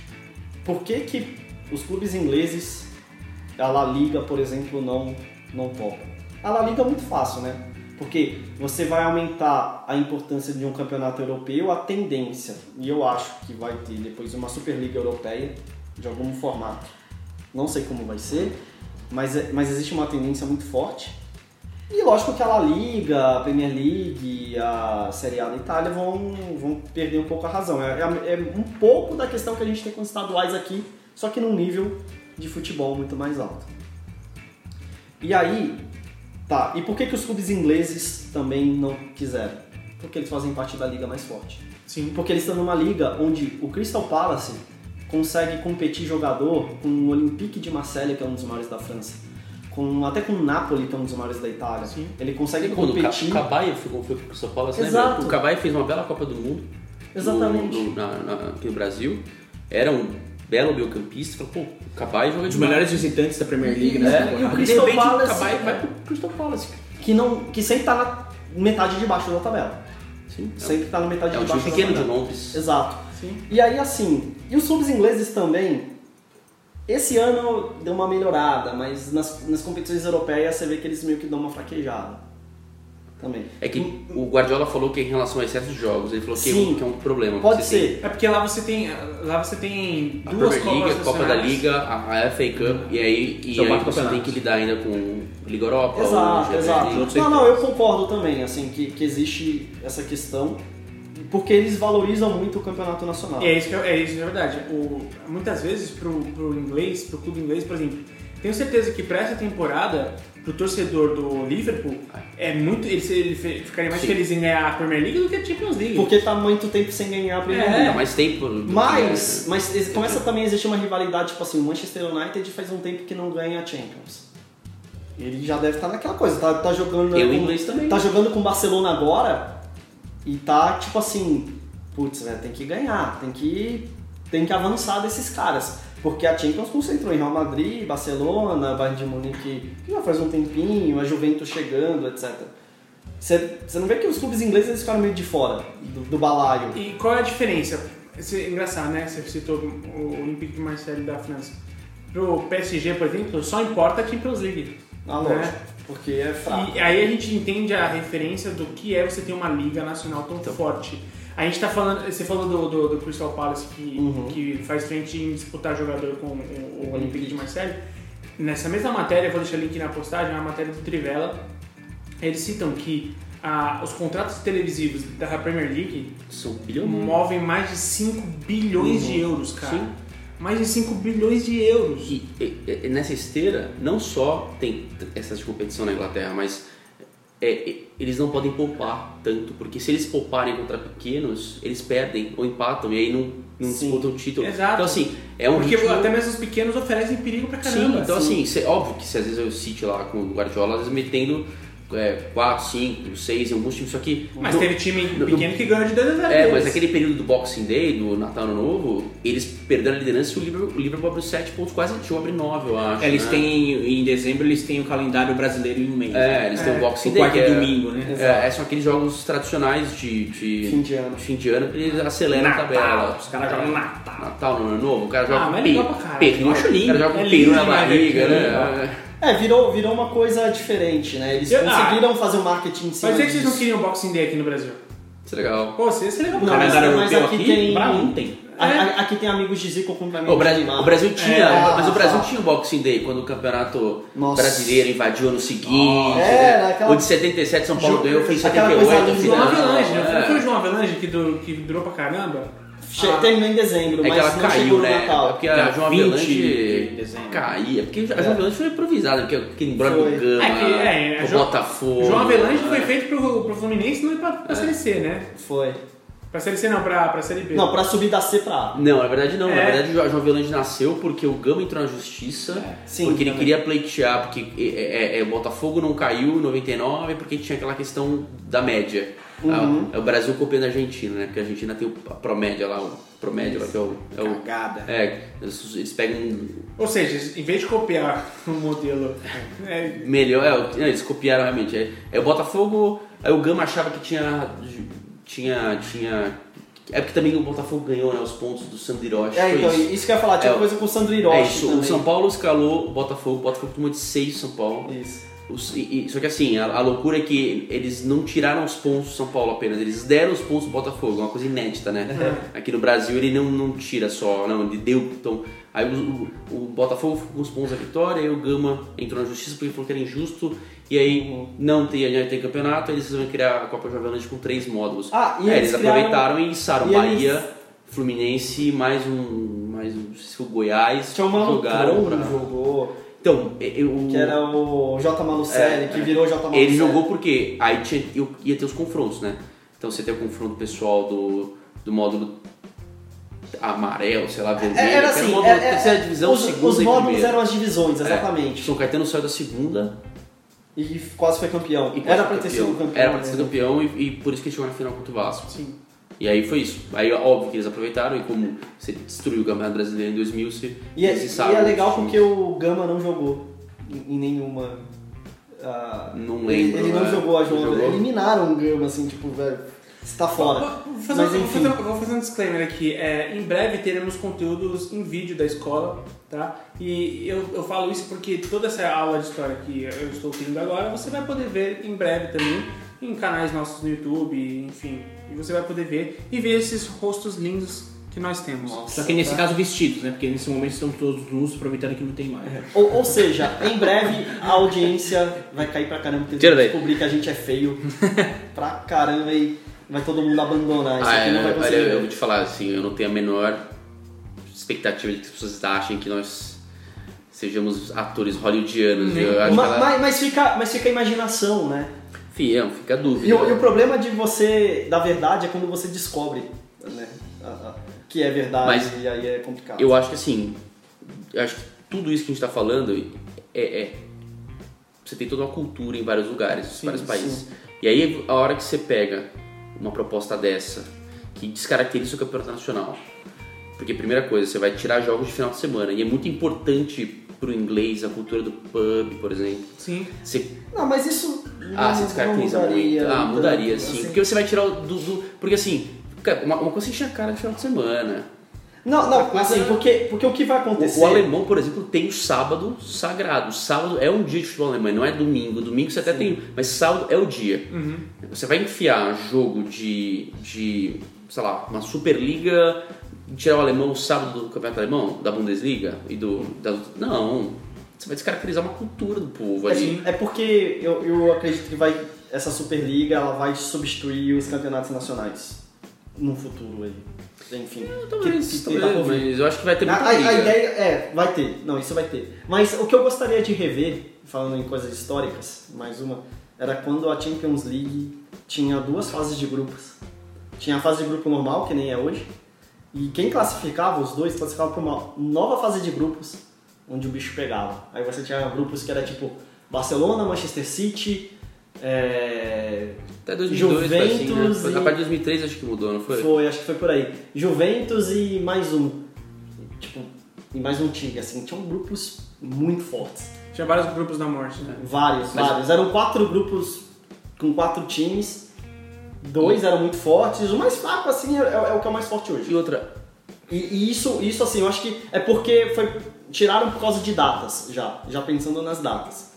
por que, que os clubes ingleses, a La Liga, por exemplo, não, não topam? A La Liga é muito fácil, né? Porque você vai aumentar a importância de um campeonato europeu, a tendência, e eu acho que vai ter depois uma Superliga Europeia, de algum formato. Não sei como vai ser, mas, é- mas existe uma tendência muito forte. E lógico que a La Liga, a Premier League, a Série A da Itália vão, vão perder um pouco a razão. É, é- é um pouco da questão que a gente tem com os estaduais aqui, só que num nível de futebol muito mais alto. E aí, tá, e por que, que os clubes ingleses também não quiseram? Porque eles fazem parte da liga mais forte. Sim. Porque eles estão numa liga onde o Crystal Palace consegue competir jogador com o Olympique de Marseille, que é um dos maiores da França, com, até com o Napoli, que é um dos maiores da Itália. Sim. Ele consegue Quando o Ca- competir. o Cabaia ficou, foi pro São Paulo, você Exato. lembra? O Cabaia fez uma bela Copa do Mundo. Exatamente. no- no- na- na- aqui no Brasil. Era um belo meio-campista. Falou, pô, o Cabaia joga Um dos demais. melhores visitantes da Premier League E- nessa é, e o. De Crystal repente, Palace- o Cabaia vai pro Crystal Palace. Que, não, que sempre tá na metade de baixo da tabela. Sim, Sempre tá na metade é um de time baixo pequeno da de tabela. Londres. Exato. Sim. E aí, assim, e os clubes ingleses também, esse ano deu uma melhorada, mas nas, nas competições europeias você vê que eles meio que dão uma fraquejada. Também. É que o Guardiola falou que em relação ao excesso de jogos, ele falou que, é um- Sim. que é um problema. Pode Você tem ser. É porque lá você tem, lá você tem A duas Premier League, Copas a Copa da. Liga, a a FA Cup, e aí, e aí você tem que lidar ainda com Liga Europa. Exato, exato. Não, não, eu concordo também, assim, que, que existe essa questão, porque eles valorizam muito o campeonato nacional. E é isso que é, é isso é verdade. O, muitas vezes pro, pro inglês, pro clube inglês, por exemplo, tenho certeza que para essa temporada, pro torcedor do Liverpool, é muito. Ele, ele ficaria mais Sim. feliz em ganhar a Premier League do que a Champions League. Porque tá muito tempo sem ganhar a Premier É, League. É, mais tempo. que- Mas, mas ex- começa também a existir uma rivalidade, tipo assim, o Manchester United faz um tempo que não ganha a Champions. Ele já deve estar naquela coisa, tá, tá jogando. Eu com- inglês também. Tá jogando com o Barcelona agora e tá tipo assim, putz, né, tem que ganhar, tem que, tem que avançar desses caras. Porque a Champions concentrou em Real Madrid, Barcelona, Bayern de Munique, que já faz um tempinho, a Juventus chegando, etc. Você você não vê que os clubes ingleses eles ficaram meio de fora do, do balaio. E qual é a diferença? Esse, é engraçado, né? Você citou o Olympique de Marseille da França. Pro PSG, por exemplo, só importa a Champions League. Ah, né? lógico, porque é fraco. E aí a gente entende a referência do que é você ter uma liga nacional tão Então. forte. A gente tá falando, você falou do, do, do Crystal Palace que, Uhum. que faz frente em disputar jogador com o, o Olympique de Marseille. Nessa mesma matéria, vou deixar o link na postagem, é uma matéria do Trivela. Eles citam que ah, os contratos televisivos da Premier League movem mais de 5 bilhões de euros, cara. Sim. Mais de 5 bilhões de euros. E, e- e nessa esteira, não só tem essa competição na Inglaterra, mas é, eles não podem poupar tanto, porque se eles pouparem contra pequenos, eles perdem ou empatam e aí não, não Sim. disputam o título. Exato. Então assim, é um Porque ritmo... até mesmo os pequenos oferecem perigo pra Sim, caramba. então assim, cê- óbvio que se às vezes eu City lá com o Guardiola, às vezes metendo 4, 5, 6 em alguns times, só que... Mas no- teve time no- pequeno que ganhou de 2 a 0 É, mas naquele período do Boxing Day, do Natal Ano Novo, eles perderam a liderança e o Liverpool, o Liverpool abriu 7 pontos, quase chegou a abrir 9, eu acho. É, Eles né? têm, em dezembro, eles têm o calendário brasileiro em um mês. É, né? eles têm o Boxing o Day. quarto que é- domingo, né? É, são aqueles jogos tradicionais de, de Fim de ano. fim de ano que eles aceleram a tabela. Os caras jogam Natal. Natal no ano novo, o cara joga Ah, mas é legal pra caralho. Eu acho lindo. o cara joga É com peru na barriga, aquilo, né? É, virou, virou uma coisa diferente, né? Eles Eu- conseguiram fazer o marketing em cima Mas por que vocês não disso. queriam Boxing Day aqui no Brasil? Isso é legal. Pô, você seria legal Não, pra mas- caralho. calendário mas europeu aqui aqui, tem- pra não tem. A- É. a- Aqui tem amigos de Zico amigos O Brasil, o Brasil tinha, É, mas o Brasil ah, tinha o Boxing Day quando o campeonato Nossa. brasileiro invadiu ano seguinte. É, né? naquela- O de 77 São Paulo Ju- ganhou, fez aquela 78 coisa no linda. João final. Avelange, né? É. Foi o João Avelange que, du- que durou pra caramba? Che- Ah. Terminou em dezembro, É mas que ela não caiu, chegou no né? Natal. Porque a João 20 Avelange caía. Porque a João Avelange foi improvisada, porque aquele Foi. do Gama, É que, é, o Jo- Botafogo. João Avelange foi é. feito pro, pro Fluminense não ir pra, pra Série C, né? Foi. Pra Série C não, pra, pra Série B. Não, pra subir da C pra A. Não, na verdade não. Na É. verdade o João Avelange nasceu porque o Gama entrou na justiça, Sim, porque ele também. queria pleitear, porque é, é, é, o Botafogo não caiu em 99 porque tinha aquela questão da média. Uhum. É o Brasil copiando a Argentina, né? Porque a Argentina tem o- a promédia lá, o promédio lá que é o... É, o, Cagada. é eles, eles pegam Ou seja, em vez de copiar o modelo é, melhor, é, é, eles copiaram realmente. É, é o Botafogo, aí o Gama achava que tinha... tinha... tinha é porque também o Botafogo ganhou né, os pontos do Sandro Hiroshi. É, então, isso. isso que eu ia falar, tinha É, coisa com o Sandro Hiroshi É isso, também. o São Paulo escalou o Botafogo, o Botafogo tomou de 6 São Paulo. Isso. Só que assim, a, a loucura é que eles não tiraram os pontos do São Paulo apenas, eles deram os pontos do Botafogo, uma coisa inédita, né? Aqui no Brasil ele não, não tira só, não, ele deu. Então, aí o, o, o Botafogo ficou com os pontos da vitória, aí o Gama entrou na justiça porque falou que era injusto, e aí não tem, tem campeonato, aí eles vão criar a Copa Jovelante com três módulos. Ah, e É, eles eles criaram- aproveitaram e içaram e Bahia, eles- Fluminense, mais um. Mais um, Goiás, Tinha Mano jogaram pra- jogou, Então, eu, que era o J. Malucelli, É, que virou J. Malucelli. ele jogou porque aí tinha, eu- ia ter os confrontos, né? Então você tem o confronto pessoal do, do módulo amarelo, sei lá, vermelho. É, Era assim, módulo é- é- terceira divisão, os, segunda os módulos primeira. eram as divisões, É, exatamente. São Caetano saiu da segunda E quase foi campeão. e quase era pra ter sido campeão. Era pra ter sido né? campeão e, e por isso que ele chegou na final contra o Vasco. Sim. E aí foi isso. Aí óbvio que eles aproveitaram e como você destruiu o Campeonato Brasileiro em 2000, você E é, eles e é legal porque o Gama não jogou em, nenhuma. ah, Não ele, lembro, ele não né? jogou a João. jogou? Eliminaram o Gama, assim, tipo, velho. Você tá fora. Vou fazer, Mas vou, enfim. fazer, vou fazer um disclaimer aqui. É, em breve teremos conteúdos em vídeo da escola, tá? E eu, eu falo isso porque toda essa aula de história que eu estou tendo agora, você vai poder ver em breve também em canais nossos no YouTube, enfim. E você vai poder ver e ver esses rostos lindos que nós temos. Só que nesse Tá? caso vestidos, né? Porque nesse momento estão todos nus, aproveitando que não tem mais. Ou, ou seja, em breve a audiência vai cair pra caramba, porque eles Tira descobrir que a gente é feio pra caramba e vai todo mundo abandonar. Isso Ah, aqui não é, vai olha, conseguir. eu vou te falar assim, eu não tenho a menor expectativa de que as pessoas achem que nós sejamos atores hollywoodianos. Eu acho Ma- que ela... mas, mas fica, mas fica a imaginação, né? Fica a dúvida. E o, e o problema de você, da verdade, é quando você descobre né, que é verdade Mas e aí é complicado. Eu acho que assim, acho que tudo isso que a gente está falando é, é- Você tem toda uma cultura em vários lugares, Sim, vários países. sim. E aí, a hora que você pega uma proposta dessa, que descaracteriza o campeonato nacional, porque, primeira coisa, você vai tirar jogos de final de semana, e é muito importante pro inglês a cultura do pub, por exemplo. Sim. Você Não, mas isso Ah, se descaracteriza muito. Ah, mudaria sim. assim. Porque você vai tirar o do. do- porque assim, uma, uma coisa é encher a cara de final de semana. Não, não, coisa assim, é- porque, porque o que vai O, acontecer... o alemão, por exemplo, tem o sábado sagrado. O sábado é um dia de futebol alemão, não é domingo. Domingo você até tem. Mas sábado é o dia. Você vai enfiar jogo de. de sei lá, uma Superliga. Tirar o alemão no sábado do campeonato alemão, da Bundesliga e do. Da, não. Você vai descaracterizar uma cultura do povo ali. É, é porque eu, eu acredito que vai essa Superliga ela vai substituir os campeonatos nacionais no futuro aí. Enfim. Talvez, que- que talvez, tá mas eu acho que vai ter A, muita a- a liga. ideia é, vai ter, não, isso vai ter. Mas o que eu gostaria de rever, falando em coisas históricas, mais uma, era quando a Champions League tinha duas fases de grupos. Tinha a fase de grupo normal, que nem é hoje, e quem classificava, os dois, classificava para uma nova fase de grupos, onde o bicho pegava. Aí você tinha grupos que era tipo Barcelona, Manchester City, é... Até 2002 foi assim, né? Juventus Foi- e- A partir de 2003 acho que mudou, não foi? Foi, acho que foi por aí. Juventus e mais um. Tipo, e mais um time, assim. Tinham grupos muito fortes. Tinha vários grupos da morte, né? Vários, Mas- vários. Eram quatro grupos com quatro times. Dois eram muito fortes. O mais fraco, assim, é, é o que é o mais forte hoje. E outra, E, e isso, isso, assim, eu acho que é porque foi, tiraram por causa de datas, já. Já pensando nas datas.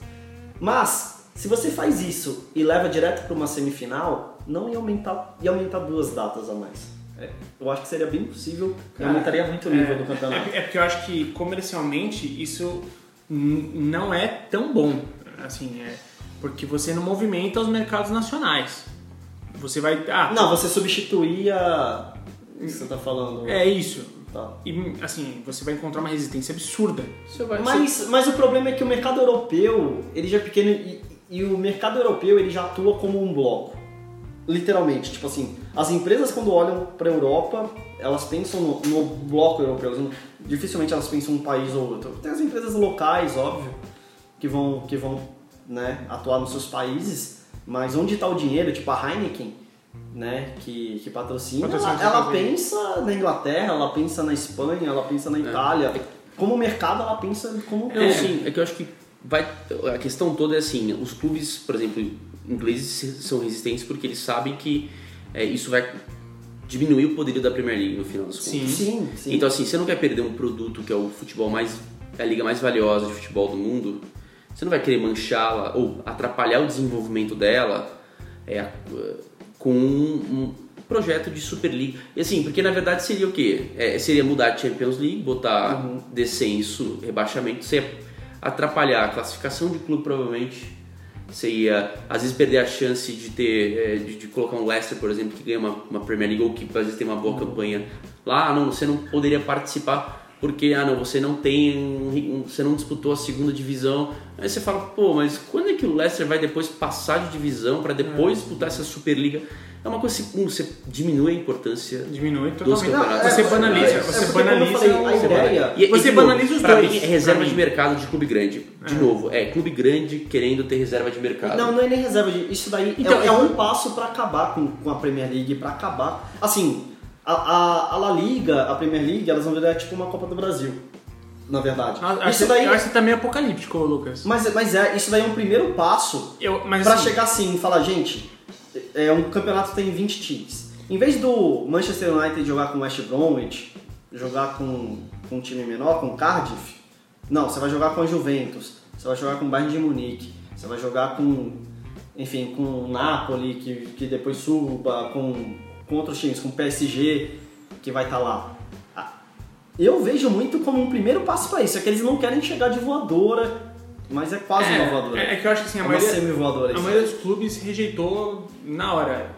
Mas, se você faz isso e leva direto para uma semifinal, não ia aumentar, ia aumentar duas datas a mais. É, eu acho que seria bem possível Cara, aumentaria muito o nível é, do campeonato. É, é porque eu acho que comercialmente isso não é tão bom. Assim, é porque você não movimenta os mercados nacionais. Você vai. Ah, Não, você substituía. O que você tá falando? é isso. Tá. E assim, você vai encontrar uma resistência absurda. você vai. Mas, mas o problema é que o mercado europeu, ele já é pequeno e, e o mercado europeu ele já atua como um bloco. Literalmente, tipo assim, as empresas quando olham para a Europa, elas pensam no, no bloco europeu, dificilmente elas pensam num país ou outro. Tem as empresas locais, óbvio, que vão, que vão né, atuar nos seus países, mas onde está o dinheiro, tipo a Heineken, né, que, que patrocina, Patrocina ela, ela pensa na Inglaterra, ela pensa na Espanha, ela pensa na Itália. Como mercado, ela pensa como Não, sim, é que eu acho que vai. A questão toda é assim, os clubes, por exemplo, ingleses são resistentes porque eles sabem que é, isso vai diminuir o poderio da Premier League no final das contas. Sim. Sim, sim. Então assim, você não quer perder um produto que é o futebol mais. é a liga mais valiosa de futebol do mundo, você não vai querer manchá-la ou atrapalhar o desenvolvimento dela é, com um, projeto de Superliga. E assim, porque na verdade seria o quê? É, seria mudar a Champions League, botar descenso, rebaixamento, você ia atrapalhar a classificação de clube provavelmente. Você ia, às vezes, perder a chance de ter, é, de, de colocar um Leicester, por exemplo, que ganha uma, uma Premier League ou que às vezes tem uma boa campanha lá. Ah, não, você não poderia participar porque, ah, não, você não tem, você não disputou a segunda divisão. Aí você fala, pô, mas quando é que o Leicester vai depois passar de divisão para depois disputar essa Superliga? É uma coisa assim, você diminui a importância Diminui dos campeonatos. Você é, banaliza, é, você é banaliza falei, a ideia- E- Você banaliza os pra dois, Mim, é reserva pra de mim. mercado de clube grande. De novo, é clube grande querendo ter reserva de mercado. Não, não é nem reserva de. Isso daí Então, é, é eu- um passo pra acabar com, com a Premier League, pra acabar. Assim, a, a, a La Liga, a Premier League, elas vão virar tipo uma Copa do Brasil. Na verdade. Ah, Acho, isso daí. eu acho que tá meio apocalíptico, Lucas. Mas, mas é, isso daí é um primeiro passo Eu, mas pra assim, chegar assim e falar, gente, é um campeonato tem 20 times. Em vez do Manchester United jogar com West Bromwich, jogar com, com um time menor, com Cardiff, não, você vai jogar com a Juventus, você vai jogar com o Bayern de Munique, você vai jogar com, enfim, com o Napoli, que, que depois suba, com, com outros times, com o PSG, que vai estar lá. Ah, Eu vejo muito como um primeiro passo para isso, é que eles não querem chegar de voadora, mas é quase uma voadora. é, é que eu acho que assim, a É maioria, a maioria dos clubes rejeitou na hora.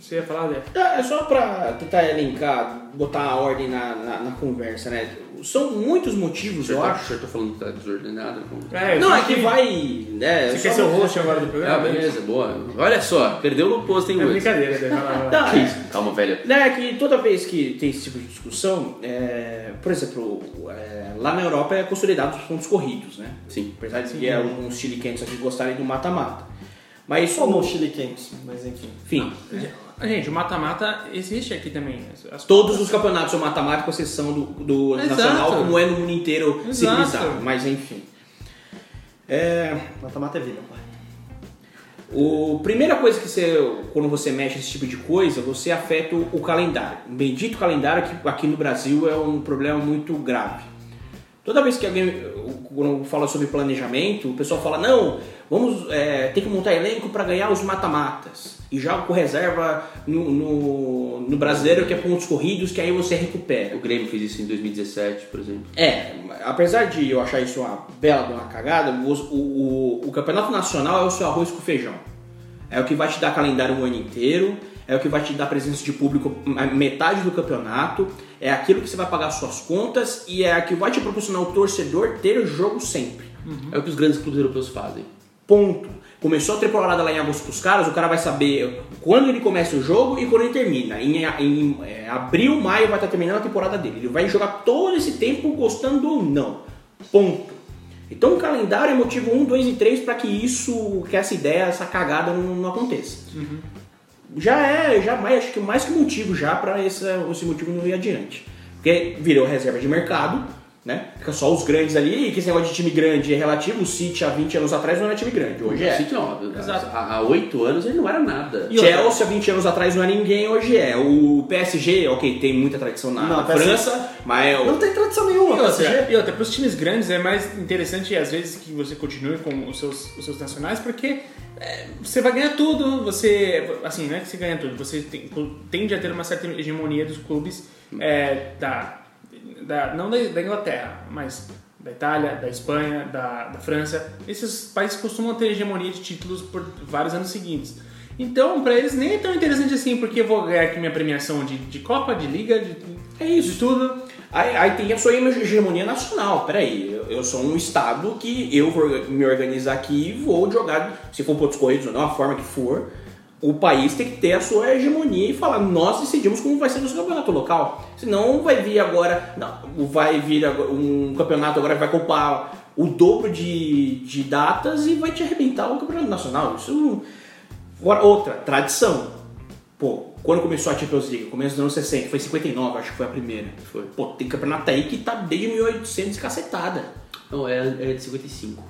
Você ia falar, Zé? É só pra tentar elencar, botar a ordem na, na, na conversa, né? São muitos motivos, Você eu tá, acho. você tá falando que tá desordenado? com- É, eu Não, é que vai. Né, Você só quer ser o host agora do programa? Ah, beleza, boa. Olha só, perdeu no posto, hein, É Luiz? brincadeira, vai lá. Não, Que isso? Calma, velho. Né, que toda vez que tem esse tipo de discussão, é, por exemplo, é, lá na Europa é consolidado os pontos corridos, né? Sim. Apesar de que alguns chiliquentos aqui gostarem do mata-mata. Mas Como como, o Chile Quentes, mas enfim. enfim, Gente, o mata-mata existe aqui também. As- as todos os campeonatos são mata-mata com exceção do, do Exato. nacional, como é no mundo inteiro Exato. civilizado. Mas enfim. É, Mata-mata é vida, pai. O primeira coisa que você, quando você mexe nesse tipo de coisa, você afeta o, o calendário. Um bendito calendário que aqui no Brasil é um problema muito grave. Toda vez que alguém quando fala sobre planejamento, o pessoal fala não, vamos é, ter que montar elenco para ganhar os mata-matas e joga com reserva no, no, no brasileiro que é pontos corridos que aí você recupera. O Grêmio fez isso em 2017, por exemplo. É, apesar de eu achar isso uma bela uma cagada, o, o, o campeonato nacional é o seu arroz com feijão. É o que vai te dar calendário o ano inteiro, é o que vai te dar presença de público metade do campeonato, é aquilo que você vai pagar suas contas e é a que vai te proporcionar o torcedor ter o jogo sempre. É o que os grandes clubes europeus fazem. Ponto. Começou a temporada lá em agosto pros caras, o cara vai saber quando ele começa o jogo e quando ele termina. Em, em, é, abril, maio vai estar terminando a temporada dele. Ele vai jogar todo esse tempo gostando ou não. Ponto. Então o calendário é motivo 1, 2 e 3 para que isso, que essa ideia, essa cagada não, não aconteça. Já é, já mais, acho que mais que motivo já para esse, esse motivo não ir adiante. Porque virou reserva de mercado, né? Fica só os grandes ali, e que esse negócio de time grande é relativo. O City há 20 anos atrás não era time grande, hoje O é. City não, Exato. há há oito anos ele não era nada. E outra? Chelsea há 20 anos atrás não é ninguém, hoje é. O PSG, ok, tem muita tradição na, Não, na PSG França, mas é o- Não tem tradição nenhuma, E outra, PSG. e outra, para os times grandes é mais interessante às vezes que você continue com os seus, os seus nacionais, porque é, você vai ganhar tudo, você, assim, não é que você ganha tudo, você tem- tende a ter uma certa hegemonia dos clubes é, da, da, não da, da Inglaterra, mas da Itália, da Espanha, da, da França. Esses países costumam ter hegemonia de títulos por vários anos seguintes. Então, para eles nem é tão interessante assim, porque eu vou ganhar aqui minha premiação de, de Copa, de Liga, de, É isso. de tudo. Aí, aí tem a sua hegemonia nacional. Peraí, eu, eu sou um estado que eu vou me organizar aqui e vou jogar, se for pontos corridos ou não, a forma que for. O país tem que ter a sua hegemonia e falar, nós decidimos como vai ser nosso campeonato local. Senão vai vir agora, não, vai vir um campeonato agora que vai ocupar o dobro de, de datas e vai te arrebentar o campeonato nacional. Isso Agora, outra, tradição. Pô, quando começou a Champions League? Começo dos anos 60, foi 59, acho que foi a primeira. Foi. Pô, tem campeonato aí que tá desde 1800 e cacetada. Não, é, é de 55.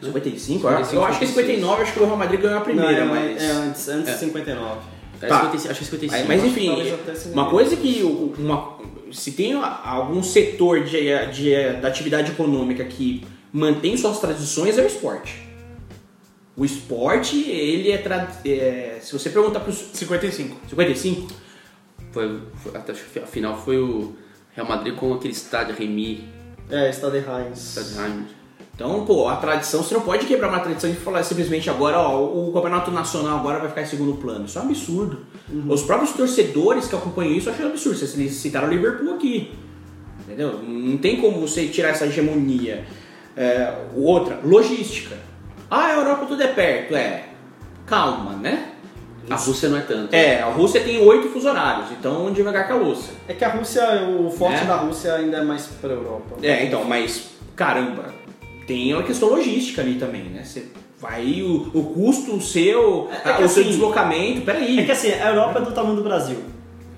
55? 55, eu acho que é 59, acho que o Real Madrid ganhou a primeira, Não, é, mas... é antes, antes de 59. É Tá. 55, acho que é 55. Mas, mas enfim, uma coisa que uma, se tem algum setor de, de- da atividade econômica que mantém suas tradições é o esporte. O esporte, ele é, tra- é se você perguntar para os 55. 55, Foi, foi- até acho que a final foi o Real Madrid com aquele estádio Remy, É, Stade Reims. estádio Reims. Então, pô, a tradição, você não pode quebrar uma tradição e falar simplesmente agora, ó, o campeonato nacional agora vai ficar em segundo plano. Isso é um absurdo. Os próprios torcedores que acompanham isso acham absurdo. Vocês citaram o Liverpool aqui. Entendeu? Não tem como você tirar essa hegemonia. É, outra, logística. Ah, a Europa tudo é perto. É, calma, né? A Rússia não é tanto. É, a Rússia tem oito fuso horários, então devagar com a Lúcia. É que a Rússia, o forte É. da Rússia ainda é mais pra Europa. É, então, mas caramba, tem uma questão logística ali também, né? Você vai, o, o custo seu, É que o seu assim- deslocamento, peraí. É que assim, a Europa é do tamanho do Brasil.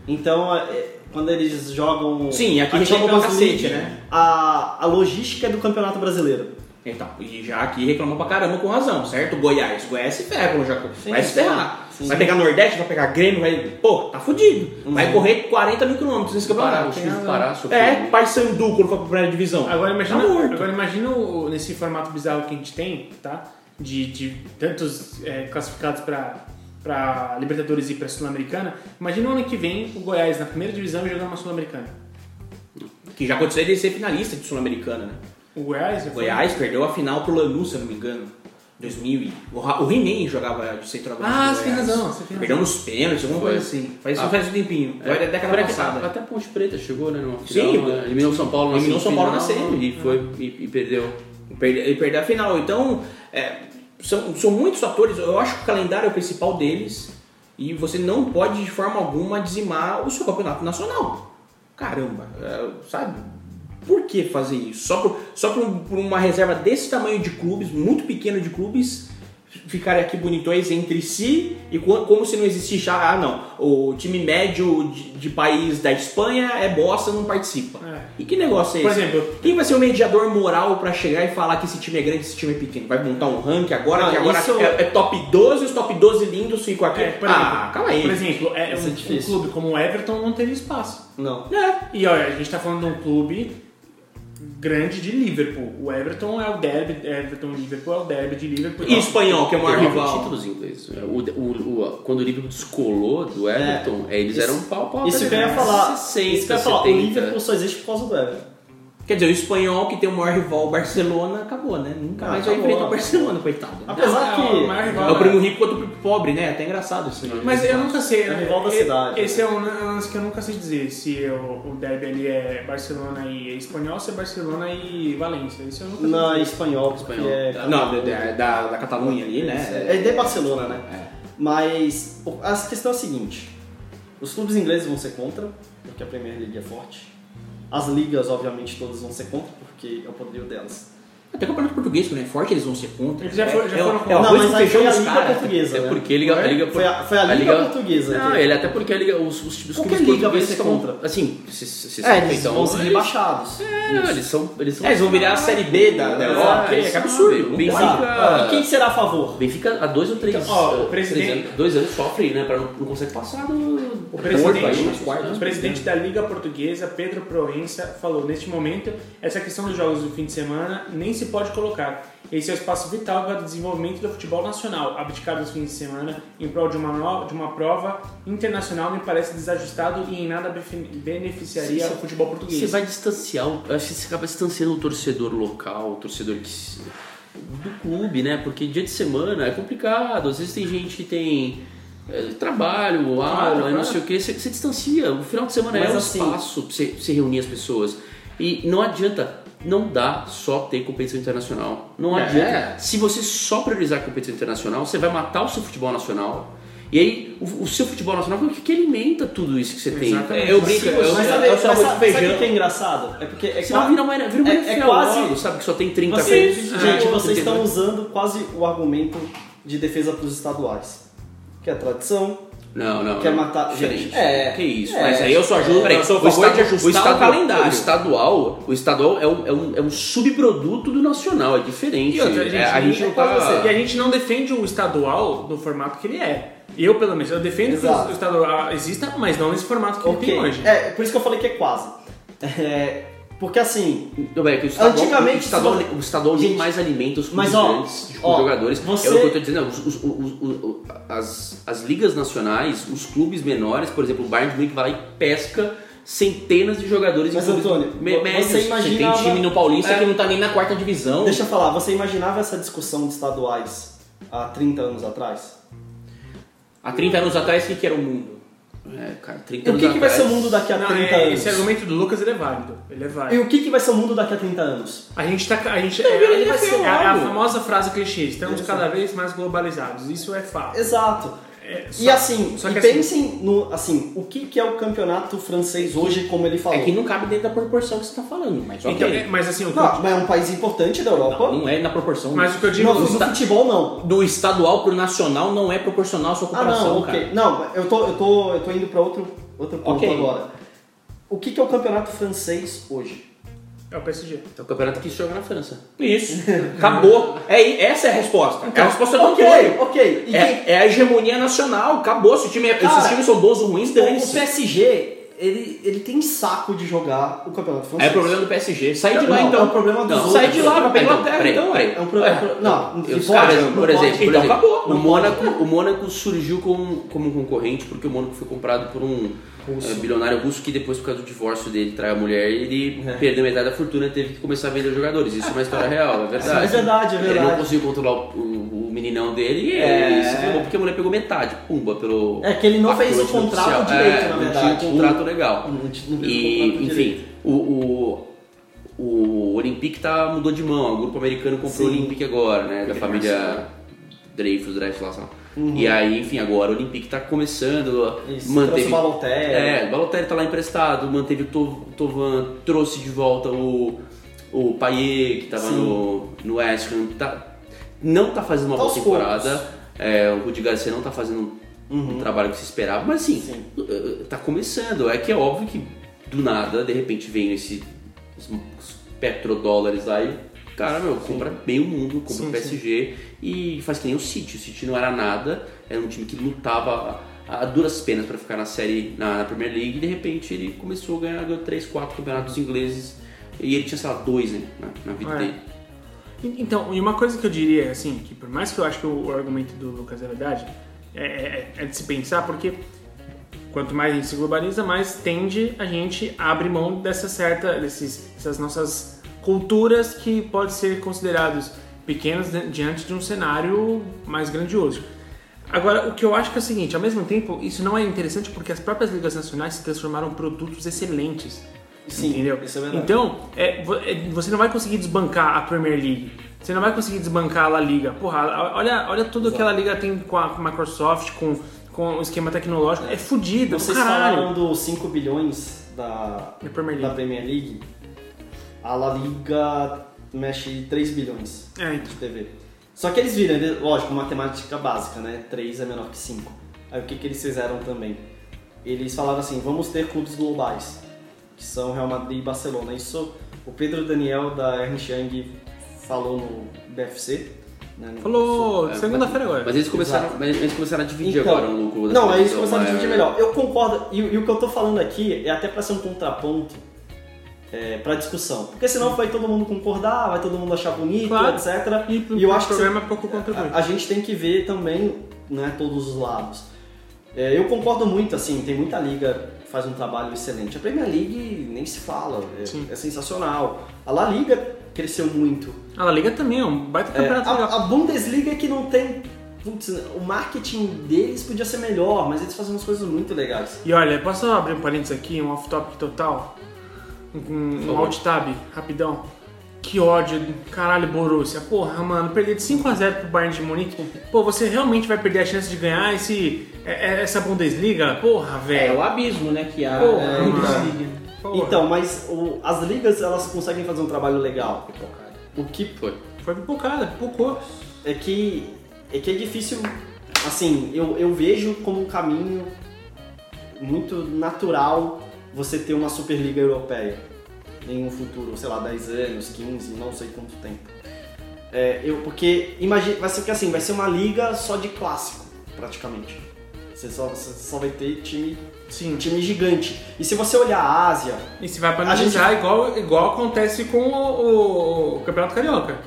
Então, é, quando eles jogam. Sim, aqui a reclamam pra cacete, League, né? A, a logística é do Campeonato Brasileiro. Então, e já aqui reclamou pra caramba com razão, certo? Goiás, Goiás se ferra, já Sim, vai se ferrar. Sim. Vai pegar Nordeste, vai pegar Grêmio, vai. Pô, tá fudido. Vai correr 40 mil quilômetros nesse campeonato. Pará sofreram. É, Paysandu quando for pra primeira divisão. Agora imagina, Tá agora imagina nesse formato bizarro que a gente tem, tá? De, de tantos é, classificados para para Libertadores e para Sul-Americana. Imagina o ano que vem o Goiás na primeira divisão jogando uma Sul-Americana. Que já aconteceu ele ser finalista de Sul-Americana, né? O Goiás, Goiás perdeu a final pro Lanús, se eu não me engano. 2000 e... O o He-Man jogava de centroavante Ah, você tem razão, você tem Perdeu nos pênaltis, alguma coisa assim. Faz, Ah. faz um tempinho. Foi da década Até- passada. Até Ponte Preta chegou, né? Numa Sim, final, né? eliminou São Paulo na eliminou São Paulo na semifinal semi. E, foi, e, e perdeu. Perde- Ele perdeu a final. Então, é, são, são muitos fatores. Eu acho que o calendário é o principal deles. E você não pode, de forma alguma, dizimar o seu campeonato nacional. Caramba, é, sabe? Por que fazer isso? Só por, só por, um- por uma reserva desse tamanho de clubes, muito pequeno de clubes, ficarem aqui bonitões entre si e co- como se não existisse. Ah, não, o time médio de, de país da Espanha é bosta, não participa. É. E que negócio é Por esse? exemplo, Quem vai ser o mediador moral pra chegar e falar que esse time é grande e esse time é pequeno? Vai montar um ranking agora, Não, que agora isso- é, é top 12, os top 12 lindos ficam aqui. é, por ah, exemplo, calma aí. Por exemplo, é, um, é difícil. um clube como o Everton não teria espaço. Não. É. E olha, a gente tá falando de um clube grande de Liverpool. O Everton é o derby, Everton e Liverpool é o derby de Liverpool. E espanhol, que é o maior rival. títulos ingleses. O, o, o- quando o Liverpool descolou do Everton, é, eles Isso- eram pau pau. Isso que eu ia falar. 60, isso que eu ia falar. O 70. Liverpool só existe por causa do Everton. Quer dizer, o espanhol, que tem o maior rival, o Barcelona, acabou, né? Nunca Ah, mais vai enfrentar o. Barcelona, coitado. Apesar Não, que. o maior rival É o primo rico contra o primo pobre, né? Até engraçado isso aí. Mas eu nunca sei. É rival da E- cidade, Esse né? é um lance que eu nunca sei dizer. Se o, o derby ali é Barcelona e Espanhol, se é Barcelona e Valência. Isso eu nunca sei Na dizer. espanhol, Espanhol. é. Não, da, da, da, da Catalunha ali, né? É de Barcelona, né? É. Mas o- a questão é a seguinte: os clubes ingleses vão ser contra, porque a Premier League é forte. As ligas, obviamente, todas vão ser contra, porque é o poderio delas. Até o campeonato português, quando é forte, eles vão ser contra. Eles já foram- já é, foram é, contra. é o não, mas aí foi a Liga caras. Portuguesa. É né? porque a Liga, a Liga Foi a, foi a Liga, Portuguesa. Não, que- ele até porque a Liga, os, os, os Qualquer liga vai ser estão, contra. assim, se, se, se É, eles então, vão ser eles- rebaixados. É, eles são, eles são. É, eles vão virar a Série B da, da Europa. É, é absurdo. Ah, e quem será a favor? Benfica há dois ou três, Ó, o presidente- três anos, dois anos sofre, né? Pra não, não consegue passar do. O presidente, o quartos. presidente da Liga Portuguesa, Pedro Proença, falou: neste momento, essa questão dos jogos do fim de semana nem se pode colocar. Esse é o espaço vital para o desenvolvimento do futebol nacional. Abdicar dos fins de semana em prol de uma, nova, de uma prova internacional me parece desajustado e em nada beneficiaria o futebol português. Você vai distanciar, o- acho que você acaba distanciando o torcedor local, o torcedor que do clube, né? Porque dia de semana é complicado, às vezes tem gente que tem é, trabalho, aula, claro. não sei o que, você, você distancia. O final de semana Mas é um assim- espaço pra você, você reunir as pessoas. E não adianta, não dá só ter competição internacional. Não É. adianta. Se você só priorizar a competição internacional, você vai matar o seu futebol nacional. E aí, o, o seu futebol nacional, o que, que alimenta tudo isso que você tem? Exatamente. Eu brinco, eu, Mas eu, sabe, eu mas sou sabe, o feijão. que é engraçado? É porque é Senão qua- vira uma, vira uma é- é quase- logo, sabe? Que só tem 30 Vocês, clubes. gente, Ah, vocês estão usando quase o argumento de defesa para os estaduais. Que é tradição, Não, não. Quer não. matar- Diferente. gente, é, que isso. é. Mas aí eu só ajudo, Peraí, eu sou a o favor de ajustar o, estadu- calendário. O estadual, o estadual é um, é um, é um subproduto do nacional, é diferente. E outra, a gente, É, a gente não tá... E a gente não defende o estadual no formato que ele é. Eu, pelo menos, eu defendo Exato. que o estadual exista, mas não nesse formato que ele ok. tem hoje. É, por isso que eu falei que é quase. É, porque assim, Não, é que o estadual, Antigamente, o estadual, se você- o estadual nem Gente, mais alimenta os mas, ó, grandes, ó, jogadores. você- É o que eu tô dizendo, os- os- os- as, as ligas nacionais, os clubes menores, por exemplo, o Bayern de Munique vai lá e pesca centenas de jogadores Mas, Antônio, me- você médios. imagina- Você tem imaginava- time no Paulista É. que não tá nem na quarta divisão. deixa eu falar, você imaginava essa discussão de estaduais há 30 anos atrás? Há 30 anos atrás, o que, que era o mundo? É, cara, 30 E o que, que vai ser o mundo daqui a Não, 30 é, anos? esse argumento do Lucas ele é válido. Ele é E válido. o que, que vai ser o mundo daqui a 30 anos? A gente tá. A gente, Então, é, ele vai ser é a, a famosa frase clichê: estamos cada vez mais globalizados. Isso é fato. Exato. É, E só- assim, só e assim- pensem no, assim, o que, que é o campeonato francês hoje, como ele falou. É que não cabe dentro da proporção que você tá falando, mas ok. Então, é, mas assim, o que eu- Não, mas é um país importante da Europa. Não, não é na proporção. mas o que eu digo. Não, no está- futebol não. Do estadual pro nacional não é proporcional à sua Ah, comparação, não, cara. ok. Não, eu tô, eu tô, eu tô indo pra outro, outro ponto Ok. agora. O que, que é o campeonato francês hoje? É o PSG. É o campeonato que se joga na França. Isso. Acabou. É, essa é a resposta. é a resposta do ok, Antônio. ok. E É, é a hegemonia nacional. Acabou. Se o time é, Cara, esses times são bons ou ruins, quem- o. PSG, ele, ele tem saco de jogar o campeonato Aí francês. é o problema do PSG. Sai de lá Não, então. é o problema dos Não, outros. Sai de lá, vai pra Então, Inglaterra peraí, então. peraí. é. É um problema. Não, os pode, caras, não por exemplo, por Então exemplo, acabou, o, não Mônaco, o Mônaco surgiu como, como um concorrente porque o Mônaco foi comprado por um eh, bilionário russo que depois, por causa do divórcio dele, trai a mulher ele É. perdeu metade da fortuna e teve que começar a vender jogadores. Isso é uma história real, é verdade. É verdade, é Ele não verdade. conseguiu controlar o, o- o meninão dele e É. ele se ferrou porque a mulher pegou metade, pumba, pelo. É que ele não fez o contrato nupcial. direito, É, na não verdade. tinha um contrato legal. Não, não fez o E, enfim, o, o, o Olympique tá, mudou de mão, o grupo americano comprou o Sim. Olympique agora, né? Da família Dreyfus, Dreyfus lá, lá. E aí, enfim, agora o Olympique tá começando, Isso, manteve... o Balotelli. É, o Balotelli tá lá emprestado, manteve o To- o Tovan, trouxe de volta o, o Payet, que tava Sim. no, no West Ham, tá, não tá fazendo uma Tá boa temporada, é, o Rudi Garcia não tá fazendo um trabalho que se esperava, mas assim, Sim. eh, tá começando. É que é óbvio que do nada, de repente, vem esse, os petrodólares lá e, cara, meu, compra bem o mundo, compra Sim, o PSG e faz que nem o City. O City não era nada, era um time que lutava a, a duras penas pra ficar na série, na, na Premier League e de repente ele começou a ganhar 3, 4 campeonatos ingleses e ele tinha, sei lá, dois, né, na, na vida É. dele. Então, e uma coisa que eu diria, assim, que por mais que eu acho que o, o argumento do Lucas é verdade, é, é- é de se pensar, porque quanto mais a gente se globaliza, mais tende a gente a abrir mão dessa certa, desses, dessas nossas culturas que podem ser considerados pequenas di- diante de um cenário mais grandioso. Agora, o que eu acho que é o seguinte, ao mesmo tempo, isso não é interessante porque as próprias ligas nacionais se transformaram em produtos excelentes. Sim, entendeu? isso é verdade. Então, é, é, você não vai conseguir desbancar a Premier League. Você não vai conseguir desbancar a La Liga. Porra, olha, olha tudo que a La Liga tem com a, Microsoft, com, com o esquema tecnológico. É, fudido, Vocês caralho. falaram dos 5 bilhões da, Da Premier da League. Premier League. A La Liga mexe 3 bilhões É, então. de TV. Só que eles viram, lógico, matemática básica, né? 3 é menor que 5. Aí o que, que eles fizeram também? Eles falaram assim, vamos ter clubes globais, que são Real Madrid e Barcelona. Isso o Pedro Daniel da Ernst Young falou no BFC. Né, no- Falou É, segunda-feira agora. Mas eles começaram, Exato. mas eles começaram a dividir Então, agora o lucro da Não, aí eles começaram a mas- dividir melhor. Eu concordo, e, e o que eu tô falando aqui é até pra ser um contraponto é, pra discussão. Porque senão vai todo mundo concordar, vai todo mundo achar bonito, Claro. etc. E, E eu acho que programa pouco contribui. a, a gente tem que ver também né, todos os lados. É, eu concordo muito, assim, tem muita liga que faz um trabalho excelente. A Premier League nem se fala, é, é sensacional. A La Liga cresceu muito. A La Liga também é um baita É, campeonato legal. a, a Bundesliga é que não tem. Putz, o marketing deles podia ser melhor, mas eles fazem umas coisas muito legais. E olha, posso abrir um parênteses aqui, um off-topic total? Um, um favor. alt-tab, rapidão. Que ódio, caralho, Borussia. Porra, mano, perder de 5x0 pro Bayern de Munique. Pô, você realmente vai perder a chance de ganhar esse, é- é- essa Bundesliga? Porra, É velho. o abismo, né, que a Porra, a Bundesliga. Porra. Então, mas o- as ligas elas conseguem fazer um trabalho legal. O que Foi. Foi pipocada, pipocou. é que é que é difícil, assim, eu, eu vejo como um caminho muito natural você ter uma Superliga Europeia em um futuro, sei lá, 10 anos, 15, não sei quanto tempo. É, eu, porque imagina, vai ser que assim, vai ser uma liga só de clássico, praticamente. Você só, você só vai ter time, Sim. time gigante. E se você olhar a Ásia, E se vai A banalizar igual, igual acontece com o, o- o Campeonato Carioca.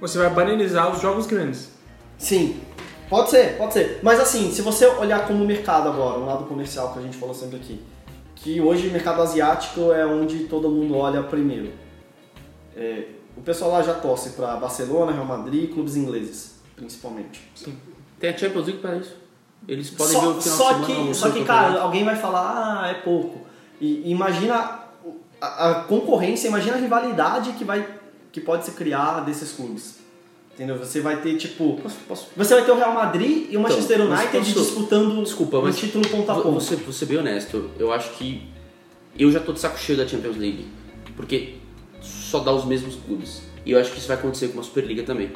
Você vai banalizar os jogos grandes. Sim, pode ser, pode ser. Mas assim, se você olhar como mercado agora, um lado comercial que a gente falou sempre aqui, que hoje o mercado asiático é onde todo mundo olha primeiro. É, o pessoal lá já torce para Barcelona, Real Madrid, clubes ingleses, principalmente. Tem a Champions League para isso. Eles podem Só, ver o final só de semana. que, só que, cara, alguém vai falar, ah, é pouco. E imagina a, a concorrência, imagina a rivalidade que vai que pode se criar desses clubes. Entendeu? Você vai ter tipo, Posso- posso- você vai ter o Real Madrid e o Manchester Então, United posso- disputando Desculpa, mas título ponta a Vou, ponta. vou ser, vou ser bem honesto, eu acho que eu já tô de saco cheio da Champions League, porque só dá os mesmos clubes. E eu acho que isso vai acontecer com uma Superliga também.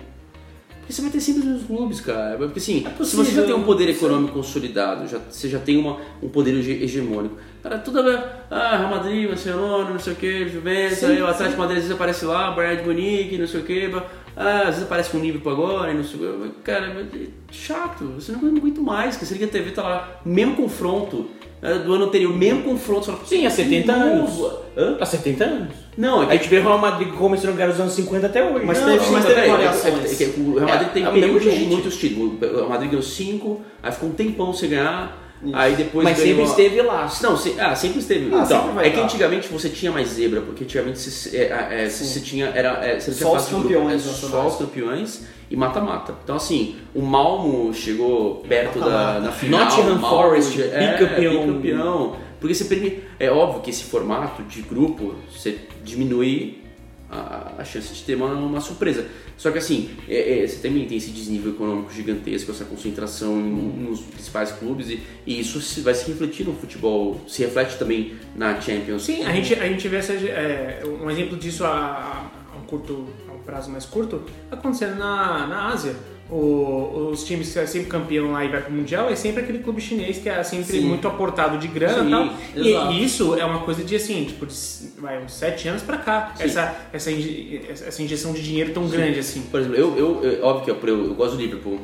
Porque você vai ter sempre os mesmos clubes, cara. Porque assim, se possível, você já tem um poder sim. econômico consolidado, já, você já tem uma, um poder hege- hegemônico. Cara, toda vez, ah, Real Madrid, Barcelona, não sei o que, Juventus, Sim, aí o Atlético. Madrid às vezes aparece lá, Bayern de Munique, não sei o que, ah, às vezes aparece com o Liverpool agora, e não sei o que. Cara, é chato, você não aguenta mais, que você liga a TV, tá lá, mesmo confronto eh, do ano anterior, mesmo confronto, fala, Sim, há 70 de anos. Hã? Há 70 anos. Não, é A gente vê o Real Madrid que começou a ganhar nos anos 50 até hoje. Mas Não, teve- mas teve variações. é- é que o Real Madrid É, tem é muitos títulos. O Real Madrid ganhou 5, aí ficou um tempão sem ganhar, aí depois Mas sempre esteve lá. Não, se- ah, sempre esteve. Ah, então, sempre é que antigamente você tinha mais zebra, porque antigamente você, é, é, você tinha. Era, é, você Só os de grupo, campeões é, só os campeões e mata-mata. Então, assim, o Malmo chegou perto da, Mata-mata. da final. Nottingham Forest, é, bicampeão. bicampeão. Porque você permite. É óbvio que esse formato de grupo você diminui a, a chance de ter uma, uma surpresa. Só que assim, é- é, você também tem esse desnível econômico gigantesco, essa concentração em- nos principais clubes e, e isso se- vai se refletir no futebol, se reflete também na Champions. Sim, a gente, a gente vê essa, é, um exemplo disso a, a um curto, a um prazo mais curto acontecendo na, na Ásia. O- os times que é sempre campeão lá e vai pro Mundial é sempre aquele clube chinês que é sempre Sim. muito aportado de grana Sim, e tal. E, e isso é uma coisa de assim, tipo, de, vai, uns sete anos pra cá. Sim. Essa, essa, inje- essa injeção de dinheiro tão grande assim. Por exemplo, eu, eu, eu- óbvio que eu, eu, eu gosto do Liverpool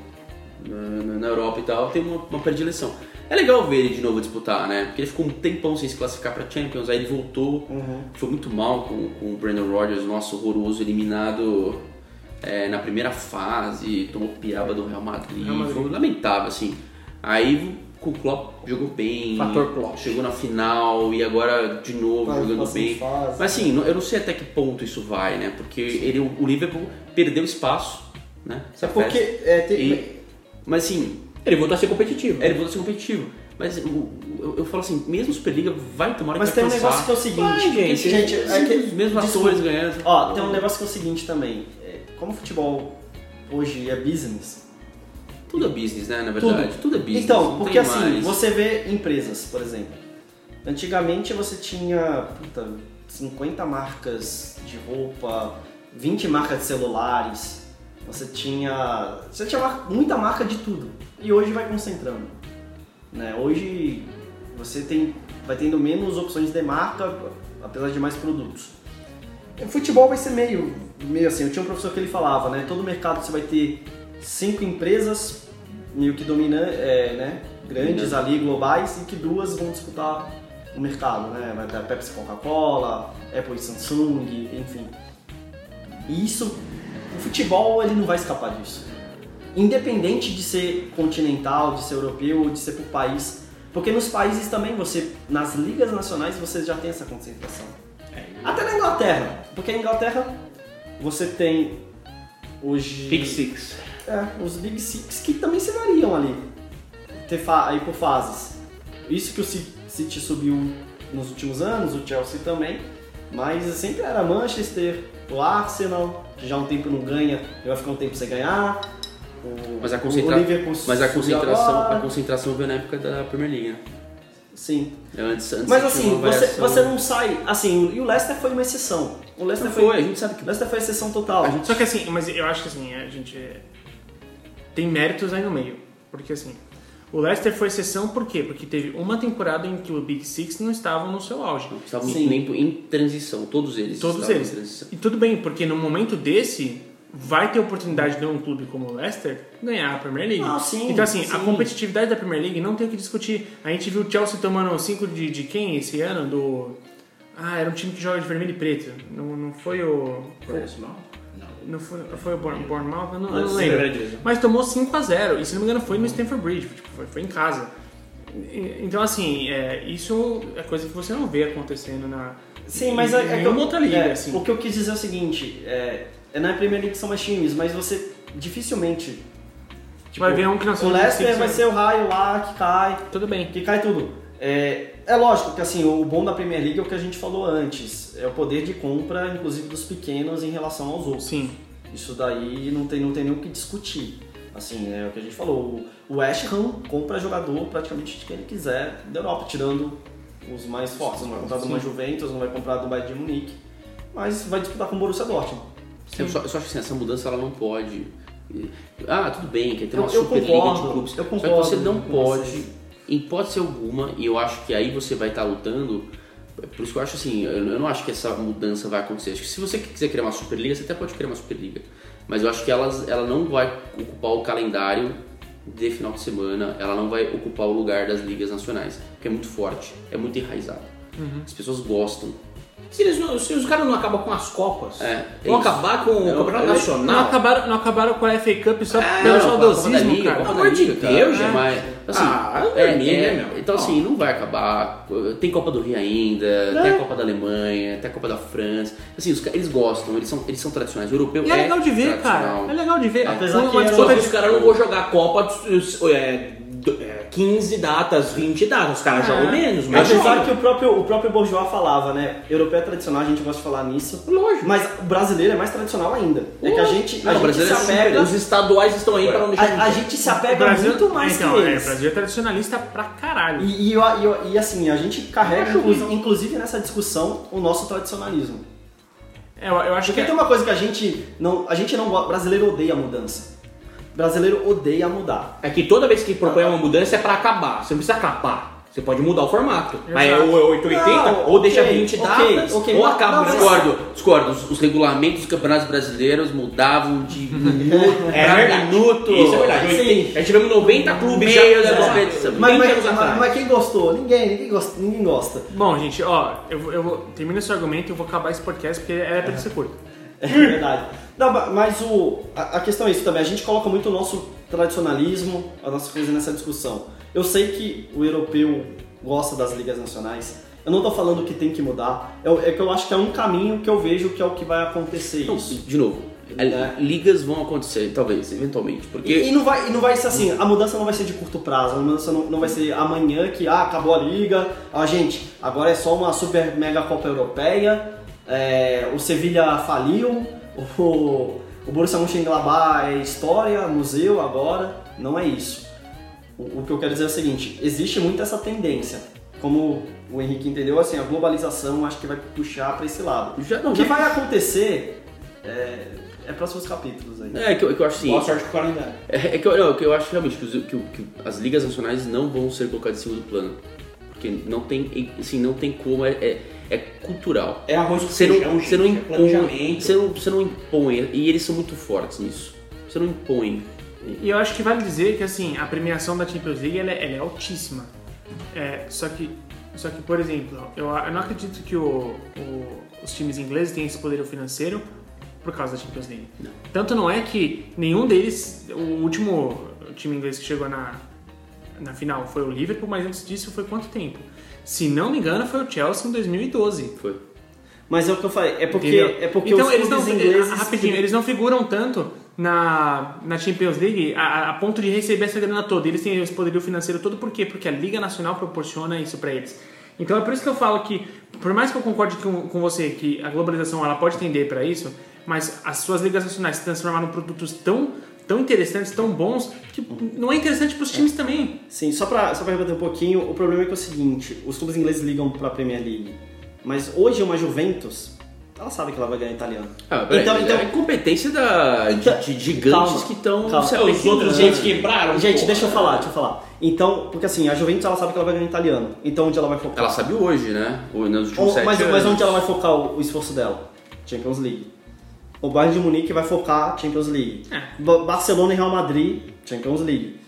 na, na- Europa e tal, tem uma, uma predileção. É legal ver ele de novo disputar, né? Porque ele ficou um tempão sem se classificar pra Champions, aí ele voltou, Uhum. foi muito mal com, com o Brandon Rodgers, nosso horroroso, eliminado é, na primeira fase, tomou piaba do Real Madrid, Real Madrid. foi lamentável, assim. Aí o Klopp jogou bem. Fator Klopp. Chegou na final e agora de novo Faz- jogando bem. fase. Mas assim, eu não sei até que ponto isso vai, né? Porque ele, o Liverpool perdeu espaço, né? É porque é, tem- E- mas assim, Ele voltou a ser competitivo. ele voltou a ser competitivo. Mas eu, eu falo assim, mesmo Superliga vai tomar Mas que tem vai um negócio que é o seguinte, Vai, gente, é que- mesmos desculpa. atores ganhando. Ó, tem um negócio que é o seguinte também. Como o futebol hoje é business. Tudo é business, né? Na verdade, tudo, é business. Então, porque assim, mais. você vê empresas, por exemplo. Antigamente você tinha puta, 50 marcas de roupa, 20 marcas de celulares, você tinha. Você tinha muita marca de tudo. E hoje vai concentrando. Né? Hoje você tem, vai tendo menos opções de marca, apesar de mais produtos. O futebol vai ser meio, meio assim, eu tinha um professor que ele falava, né? Todo mercado você vai ter cinco empresas meio que dominam, é, né? Grandes ali, globais, e que duas vão disputar o mercado, né? Vai ter a Pepsi Coca-Cola, Apple e Samsung, enfim. E isso, o futebol ele não vai escapar disso. Independente de ser continental, de ser europeu ou de ser por país. Porque nos países também você, nas ligas nacionais, você já tem essa concentração. Até na Inglaterra, porque a Inglaterra você tem hoje Big Six. é, os Big Six que também se variam ali, aí por fases. Isso que o Ci- City subiu nos últimos anos, o Chelsea também, mas sempre era Manchester, o Arsenal, que já um tempo não ganha, e vai ficar um tempo sem ganhar. O, Mas a, concentra... Mas a concentração, agora. a concentração veio na época da Premier League? Sim. Antes, antes Mas assim, você, você não sai. Assim, e o Leicester foi uma exceção. O Leicester foi, foi, a gente sabe que o Leicester foi exceção total. Só que assim, mas eu acho que assim, a gente tem méritos aí no meio. Porque assim, o Leicester foi exceção por quê? Porque teve uma temporada em que o Big Six não estavam no seu auge. estavam Sim. em, em transição, todos eles. Todos estavam eles. Em transição. E tudo bem, porque no momento desse, vai ter oportunidade de um clube como o Leicester ganhar a Premier League. Ah, sim, então assim, a sim. competitividade da Premier League não tem o que discutir. A gente viu o Chelsea tomando 5 de, de quem esse ano? Do... Ah, era um time que joga de vermelho e preto. Não, não foi o... Não foi, foi o Bourne- Bournemouth? Eu não, não sei, lembro. Mas tomou 5 a 0 e se não me engano foi no Stamford Bridge, tipo, foi, foi em casa. Então assim, é, isso é coisa que você não vê acontecendo na... Sim, mas em é, é nenhuma outra liga, é, assim. o que eu quis dizer é o seguinte: é na Premier League são mais times, mas você dificilmente. tipo, vai ver um que não O Leicester vai ser o raio lá que cai, Tudo bem. que cai tudo. É, é lógico que assim, o bom da Premier League é o que a gente falou antes: é o poder de compra, inclusive dos pequenos, em relação aos outros. Sim. Isso daí não tem, não tem nem o que discutir. Assim, é o que a gente falou. O West Ham compra jogador praticamente de quem ele quiser da Europa, tirando os mais fortes. Não vai comprar do uma Juventus, não vai comprar do Bayern de Munique, mas vai disputar com o Borussia Dortmund. Eu só, eu só acho que assim, essa mudança ela não pode. Ah, tudo bem, quer ter uma Eu- eu Superliga concordo, de clubes. eu Só que concordo você não pode, em hipótese alguma, e eu acho que aí você vai estar lutando. Por isso que eu acho assim, eu não acho que essa mudança vai acontecer. Acho que se você quiser criar uma Superliga, você até pode criar uma Superliga. Mas eu acho que elas, ela não vai ocupar o calendário de final de semana, ela não vai ocupar o lugar das ligas nacionais, porque é muito forte, é muito enraizado. Uhum. As pessoas gostam. Se, eles não- se os caras não acabam com as Copas, É, é vão isso. acabar com o Eu- Campeonato eu- Nacional. Não acabaram, não acabaram com a FA Cup só É, pelo não, saudosismo, cara. Pelo amor de Liga, Deus, cara. gente. Mas, assim, Ah, é, é, né, meu? Então, assim, não vai acabar. Tem Copa do Rio ainda, tem a Copa da Alemanha, tem a Copa da França. Assim, os eles gostam, eles são, eles são tradicionais. O europeu E é legal de ver, cara. É legal de ver. Apesar que uma disputa de- os caras não vão jogar a Copa é, é, 15 datas, 20 datas. Os caras É. jogam menos, mas Apesar jogam. que o próprio, o próprio Bourgeois falava, né? Europeu é tradicional, a gente gosta de falar nisso. Lógico. Mas o brasileiro é mais tradicional ainda. É que a gente, Não, a o gente brasileiro se é apega. Os estaduais estão aí para não deixar A, a gente se O apega Brasil, muito mais então, que é, eles. o Brasil é tradicionalista pra caralho. E, e, eu- e eu- e, assim, a gente carrega, acho inclu- ruim. inclusive nessa discussão, o nosso tradicionalismo. É, eu, eu acho Porque que tem uma coisa que a gente não. A gente não gosta. Brasileiro odeia a mudança. Brasileiro odeia mudar. É que toda vez que propõe uma mudança é pra acabar. Você não precisa acabar. Você pode mudar o formato. Aí é ou é 880, Não, ou deixa ok, 20 ok, datas, ok, ou acaba não, o mas- negócio. Discordo, discordo. Os, os regulamentos dos campeonatos brasileiros mudavam de minuto É pra verdade. minuto. Isso é verdade. Sim. Já tivemos 90 clubes Meio já, da competição. Mas, 20 mas, mas- mas quem gostou? Ninguém, ninguém gosta. Ninguém gosta. Bom, gente, ó, eu, vou- eu vou. Termina esse argumento e eu vou acabar esse podcast porque era pra ele ser curto. É verdade. Não, ma- mas o, a, a questão é isso também. A gente coloca muito o nosso tradicionalismo, a nossa coisa nessa discussão. Eu sei que o europeu gosta das ligas nacionais. Eu não tô falando que tem que mudar. Eu- é que eu acho que é um caminho que eu vejo que é o que vai acontecer Então, isso. de novo, É. ligas vão acontecer, talvez, eventualmente. Porque E, e não vai, e não vai ser assim, a mudança não vai ser de curto prazo, a mudança não, não vai ser amanhã que ah, acabou a liga, ah, gente, agora é só uma super mega Copa Europeia, é, o Sevilha faliu, o, o Borussia Mönchengladbach é história, museu agora, não é isso. O, o que eu quero dizer é o seguinte, existe muito essa tendência, como o Henrique entendeu, assim, a globalização acho que vai puxar para esse lado. já não O que já vai acontecer é, é próximos capítulos aí. é que eu, que eu acho assim. Boa sorte com o calendário. É, é que, eu, não, que eu acho realmente que, os- que que as ligas nacionais não vão ser colocadas em segundo plano. Porque não tem, assim, não tem como, é, é, é cultural. É arroz com Você não, feijão, você não gente, é impõe, planejamento. você não, você não impõe, e eles são muito fortes nisso. Você não impõe. E eu acho que vale dizer que assim, a premiação da Champions League ela é, ela é altíssima. É, só que, só que, por exemplo, eu, eu não acredito que o- o- os times ingleses tenham esse poder financeiro por causa da Champions League. Tanto não é que nenhum deles, o último time inglês que chegou na, na final foi o Liverpool, mas antes disso foi quanto tempo? Se não me engano, foi o Chelsea em 2012. Foi. Mas é o que eu falei, é porque, Entendeu? é porque então, os eles não, ingleses... rapidinho, eles não figuram tanto na, na Champions League a, a ponto de receber essa grana toda. Eles têm esse poderio financeiro todo, por quê? Porque a Liga Nacional proporciona isso pra eles. Então é por isso que eu falo que, por mais que eu concorde com, com você que a globalização ela pode tender para isso, mas as suas ligas nacionais se transformaram em produtos tão, tão interessantes, tão bons, que não é interessante para os times também. Sim, só pra, só pra rebater um pouquinho, o problema é que é o seguinte, os clubes ingleses ligam pra Premier League, mas hoje uma Juventus, ela sabe que ela vai ganhar italiano. Ah, peraí, Então- mas então- é incompetência da, de- Então- de, gigantes calma, que estão É, os outros gente quebraram. Gente, pô. deixa eu falar, deixa eu falar. Então, porque assim, a Juventus ela sabe que ela vai ganhar italiano, então onde ela vai focar? Ela sabe hoje, né? O- Nos últimos Ou- sete mas, anos. mas onde ela vai focar o, o esforço dela? Champions League. O Bayern de Munique vai focar Champions League. É. Ba- Barcelona e Real Madrid, Champions League.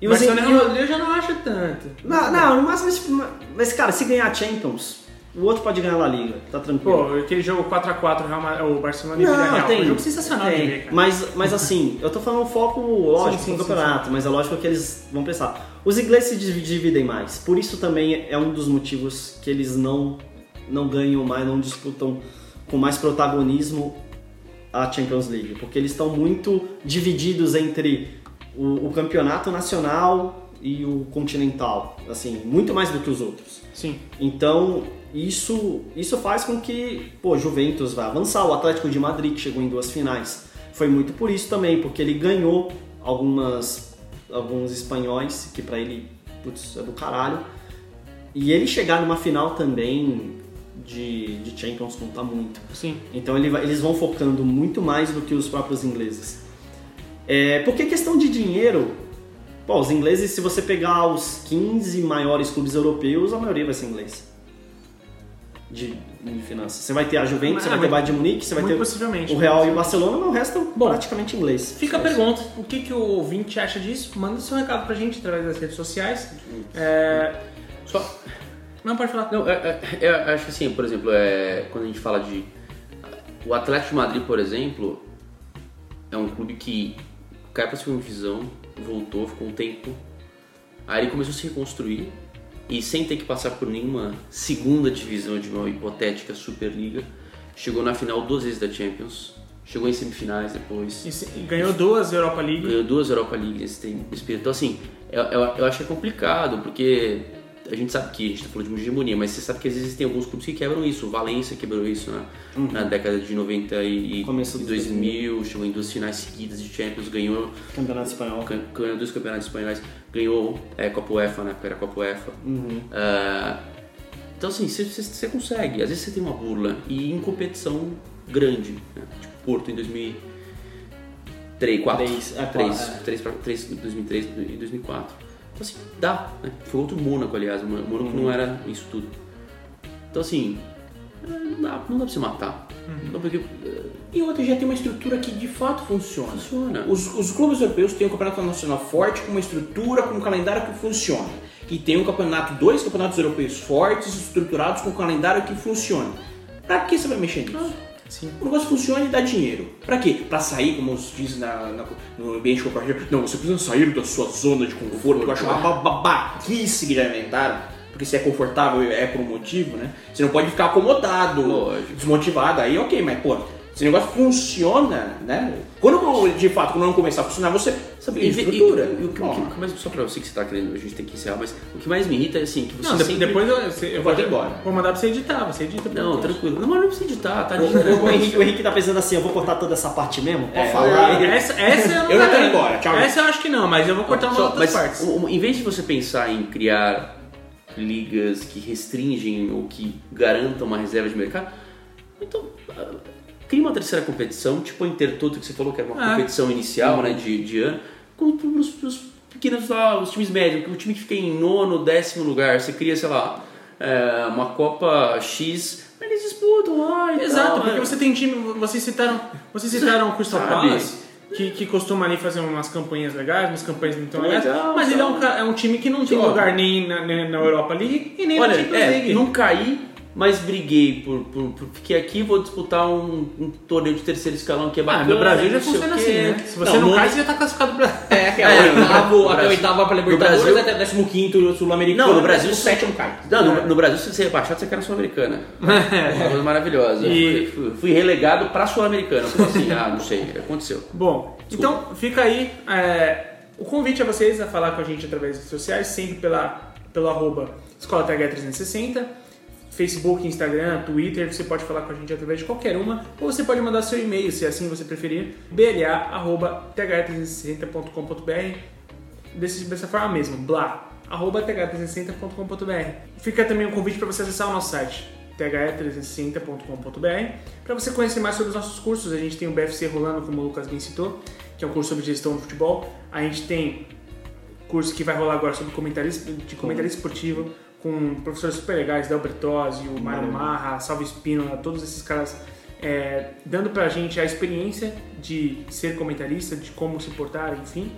E os Barcelona e e Real o- Madrid eu já não acho tanto. Não, não, no máximo, mas, mas cara, se ganhar Champions, o outro pode ganhar a La Liga, tá tranquilo. Pô, aquele jogo 4x4, o Real o Barcelona e Não, Villarreal, tem. um jogo sensacional tem. de ver, cara. Mas, mas assim, eu tô falando um foco lógico Sim, sim, no sim, campeonato, mas é lógico que eles vão pensar. Os ingleses se divi- dividem mais, por isso também é um dos motivos que eles não, não ganham mais, não disputam com mais protagonismo a Champions League, porque eles estão muito divididos entre o, o campeonato nacional e o continental, assim, muito mais do que os outros. Sim. Então, isso, isso faz com que, pô, Juventus vai avançar. O Atlético de Madrid, que chegou em duas finais, foi muito por isso também, porque ele ganhou algumas, alguns espanhóis, que pra ele, putz, é do caralho. E ele chegar numa final também de, de Champions conta muito. Sim. Então ele eles vão focando muito mais do que os próprios ingleses. É, porque questão de dinheiro, pô, os ingleses, se você pegar os 15 maiores clubes europeus, a maioria vai ser inglês. De, de finanças. Você vai ter a Juventus, Ah, você vai ter o Bayern de Munique, você vai ter o Real e o Barcelona, mas o resto é Bom, praticamente inglês. Fica a pergunta, o que, que o ouvinte acha disso? Manda seu recado pra gente através das redes sociais. É... Só, Não, pode falar. Não, é, é, é, acho que assim, por exemplo, é, quando a gente fala de. O Atlético de Madrid, por exemplo, é um clube que caiu pra segunda divisão, voltou, ficou um tempo. Aí ele começou a se reconstruir e sem ter que passar por nenhuma segunda divisão de uma hipotética Superliga, chegou na final duas vezes da Champions, chegou em semifinais depois. E se- e ganhou duas Europa League. Ganhou duas Europa League nesse período. Então, assim, eu, eu, eu acho que é complicado, porque a gente sabe que a gente tá falando de hegemonia, mas você sabe que às vezes tem alguns clubes que quebram isso. O Valência quebrou isso né? na década de 90 e, e Começo dos 2000, chegou em duas finais seguidas de Champions, ganhou, Campeonato Espanhol. gan- ganhou dois campeonatos espanhóis, ganhou é, Copa UEFA, na época era Copa UEFA. Ah, então, assim, você, consegue. Às vezes você tem uma burla e em competição grande, né? tipo Porto em 2003, 4, Três, é, 3, quatro, é. 3, 3, 2003 e 2004. Então, assim, dá. Né? Foi outro Mônaco, aliás. O Mônaco Uhum. não era isso tudo. Então, assim, é, não dá, não dá pra se matar. Uhum. Porque é, E outra já tem uma estrutura que de fato funciona. funciona. Os, os clubes europeus têm um campeonato nacional forte, com uma estrutura, com um calendário que funciona. E tem um campeonato, dois campeonatos europeus fortes, estruturados com um calendário que funciona. Pra que você vai mexer nisso? Sim. O negócio funciona e dá dinheiro. Pra quê? Pra sair, como se diz na, na- no ambiente corporativo. Não, você precisa sair da sua zona de conforto. Eu acho uma ba- babaquice que já inventaram. Porque se é confortável é por um motivo, né? Você não pode ficar acomodado, Lógico. desmotivado. Aí ok, mas pô, se o negócio funciona, né? Quando de fato, quando não começar a funcionar, você sabe, E, e- estrutura. e- e o que, o que- Ó, mas só pra você que você tá querendo, a gente tem que encerrar, mas o que mais me irrita é assim, que você Não, sempre... depois eu, você- eu Pode vou ir embora. Vou mandar pra você editar, você edita. pra Não, tranquilo. Não, mas não precisa editar, tá O, digitando. o Henrique, o Henrique tá pensando assim, eu vou cortar toda essa parte mesmo? Pode É, falar. Essa, essa eu não Eu já quero. tô indo embora, tchau. Essa eu acho que não, mas eu vou cortar umas Só- outras mas partes. o- o- em vez de você pensar em criar ligas que restringem ou que garantam uma reserva de mercado, então cria uma terceira competição, tipo a Intertoto que você falou que era uma Ah. competição inicial né, de, de ano, com os, os pequenos lá, os times médios, o time que fica em nono, décimo lugar, você cria, sei lá, é, uma Copa X, eles disputam lá e Exato, tal, porque né? você tem time. Vocês citaram, vocês citaram o Crystal Sabe? Palace. Que, que costuma ali fazer umas campanhas legais, umas campanhas não tão legais, Legal, mas ele é um, sabe? ca- é um time que não tem lugar nem na, nem na Europa League e nem Olha, na Champions é, League. não caí, mas briguei por, por, por- Fiquei aqui e vou disputar um, um torneio de terceiro escalão que é Ah, bacana. no Brasil já funciona assim, né? Se você Não, não, cai, você já tá classificado pra. É, que é, É, o oitavo, até oitavo vai pra no Libertadores, Brasil- até décimo quinto sul-americano. Não, no Brasil o sétimo cai. Não, no, no Brasil, se você é rebaixado, você quer na Sul-Americana. Uma coisa maravilhosa. E- Fui, fui- relegado pra Sul-Americana. Como assim? Ah, não sei. Aconteceu. Bom, então fica aí é, o convite a vocês a falar com a gente através das redes sociais, sempre pela, pelo arroba Escola TH360, Facebook, Instagram, Twitter, você pode falar com a gente através de qualquer uma, ou você pode mandar seu e-mail, se assim você preferir, bla.th360.com.br desse, dessa forma mesmo, blá, arroba th360.com.br. Fica também um convite para você acessar o nosso site, th360.com.br, para você conhecer mais sobre os nossos cursos. A gente tem o BFC rolando, como o Lucas bem citou, que é um curso sobre gestão do futebol. A gente tem curso que vai rolar agora sobre comentarista, de comentarista esportivo, com professores super legais, Del Bertozzi, o Mário Marra, Salve Espínola, todos esses caras é, dando pra gente a experiência de ser comentarista, de como se portar, enfim.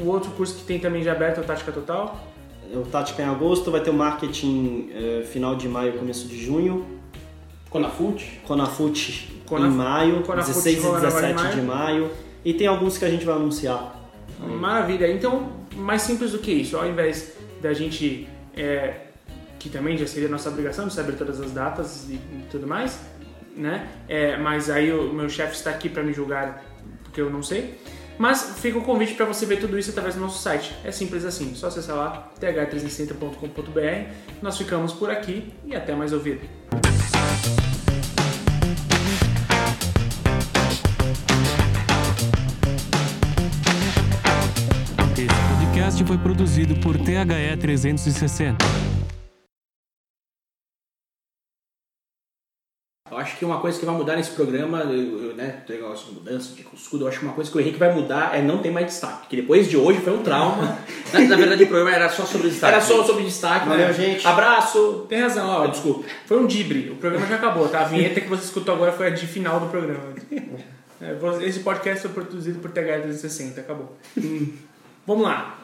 O outro curso que tem também já aberto é o Tática Total. O Tática em agosto, vai ter o marketing eh, final de maio, começo de junho. Conafute. Conafute Conaf- em maio, Conafute 16 e rolando agora em 17 de maio. E tem alguns que a gente vai anunciar. Maravilha. Então, mais simples do que isso. Ao invés da gente, é, que também já seria nossa obrigação de saber todas as datas e, e tudo mais, né? É, mas aí o meu chefe está aqui para me julgar porque eu não sei. Mas fica o convite para você ver tudo isso através do nosso site. É simples assim. Só acessar lá th360.com.br. Nós ficamos por aqui e até mais ouvir. Esse podcast foi produzido por THE 360. Eu acho que uma coisa que vai mudar nesse programa, eu, eu, né, tem negócio de mudança, de escudo, eu acho que uma coisa que o Henrique vai mudar é não ter mais destaque. Que depois de hoje foi um trauma. Na, na verdade, o programa era só sobre destaque. Era só sobre destaque. Valeu, né? gente. Abraço. Tem razão, ó, desculpa. Foi um dibre. O programa já acabou, tá? A vinheta que você escutou agora foi a de final do programa. É, esse podcast foi produzido por TH360. Acabou. Vamos lá.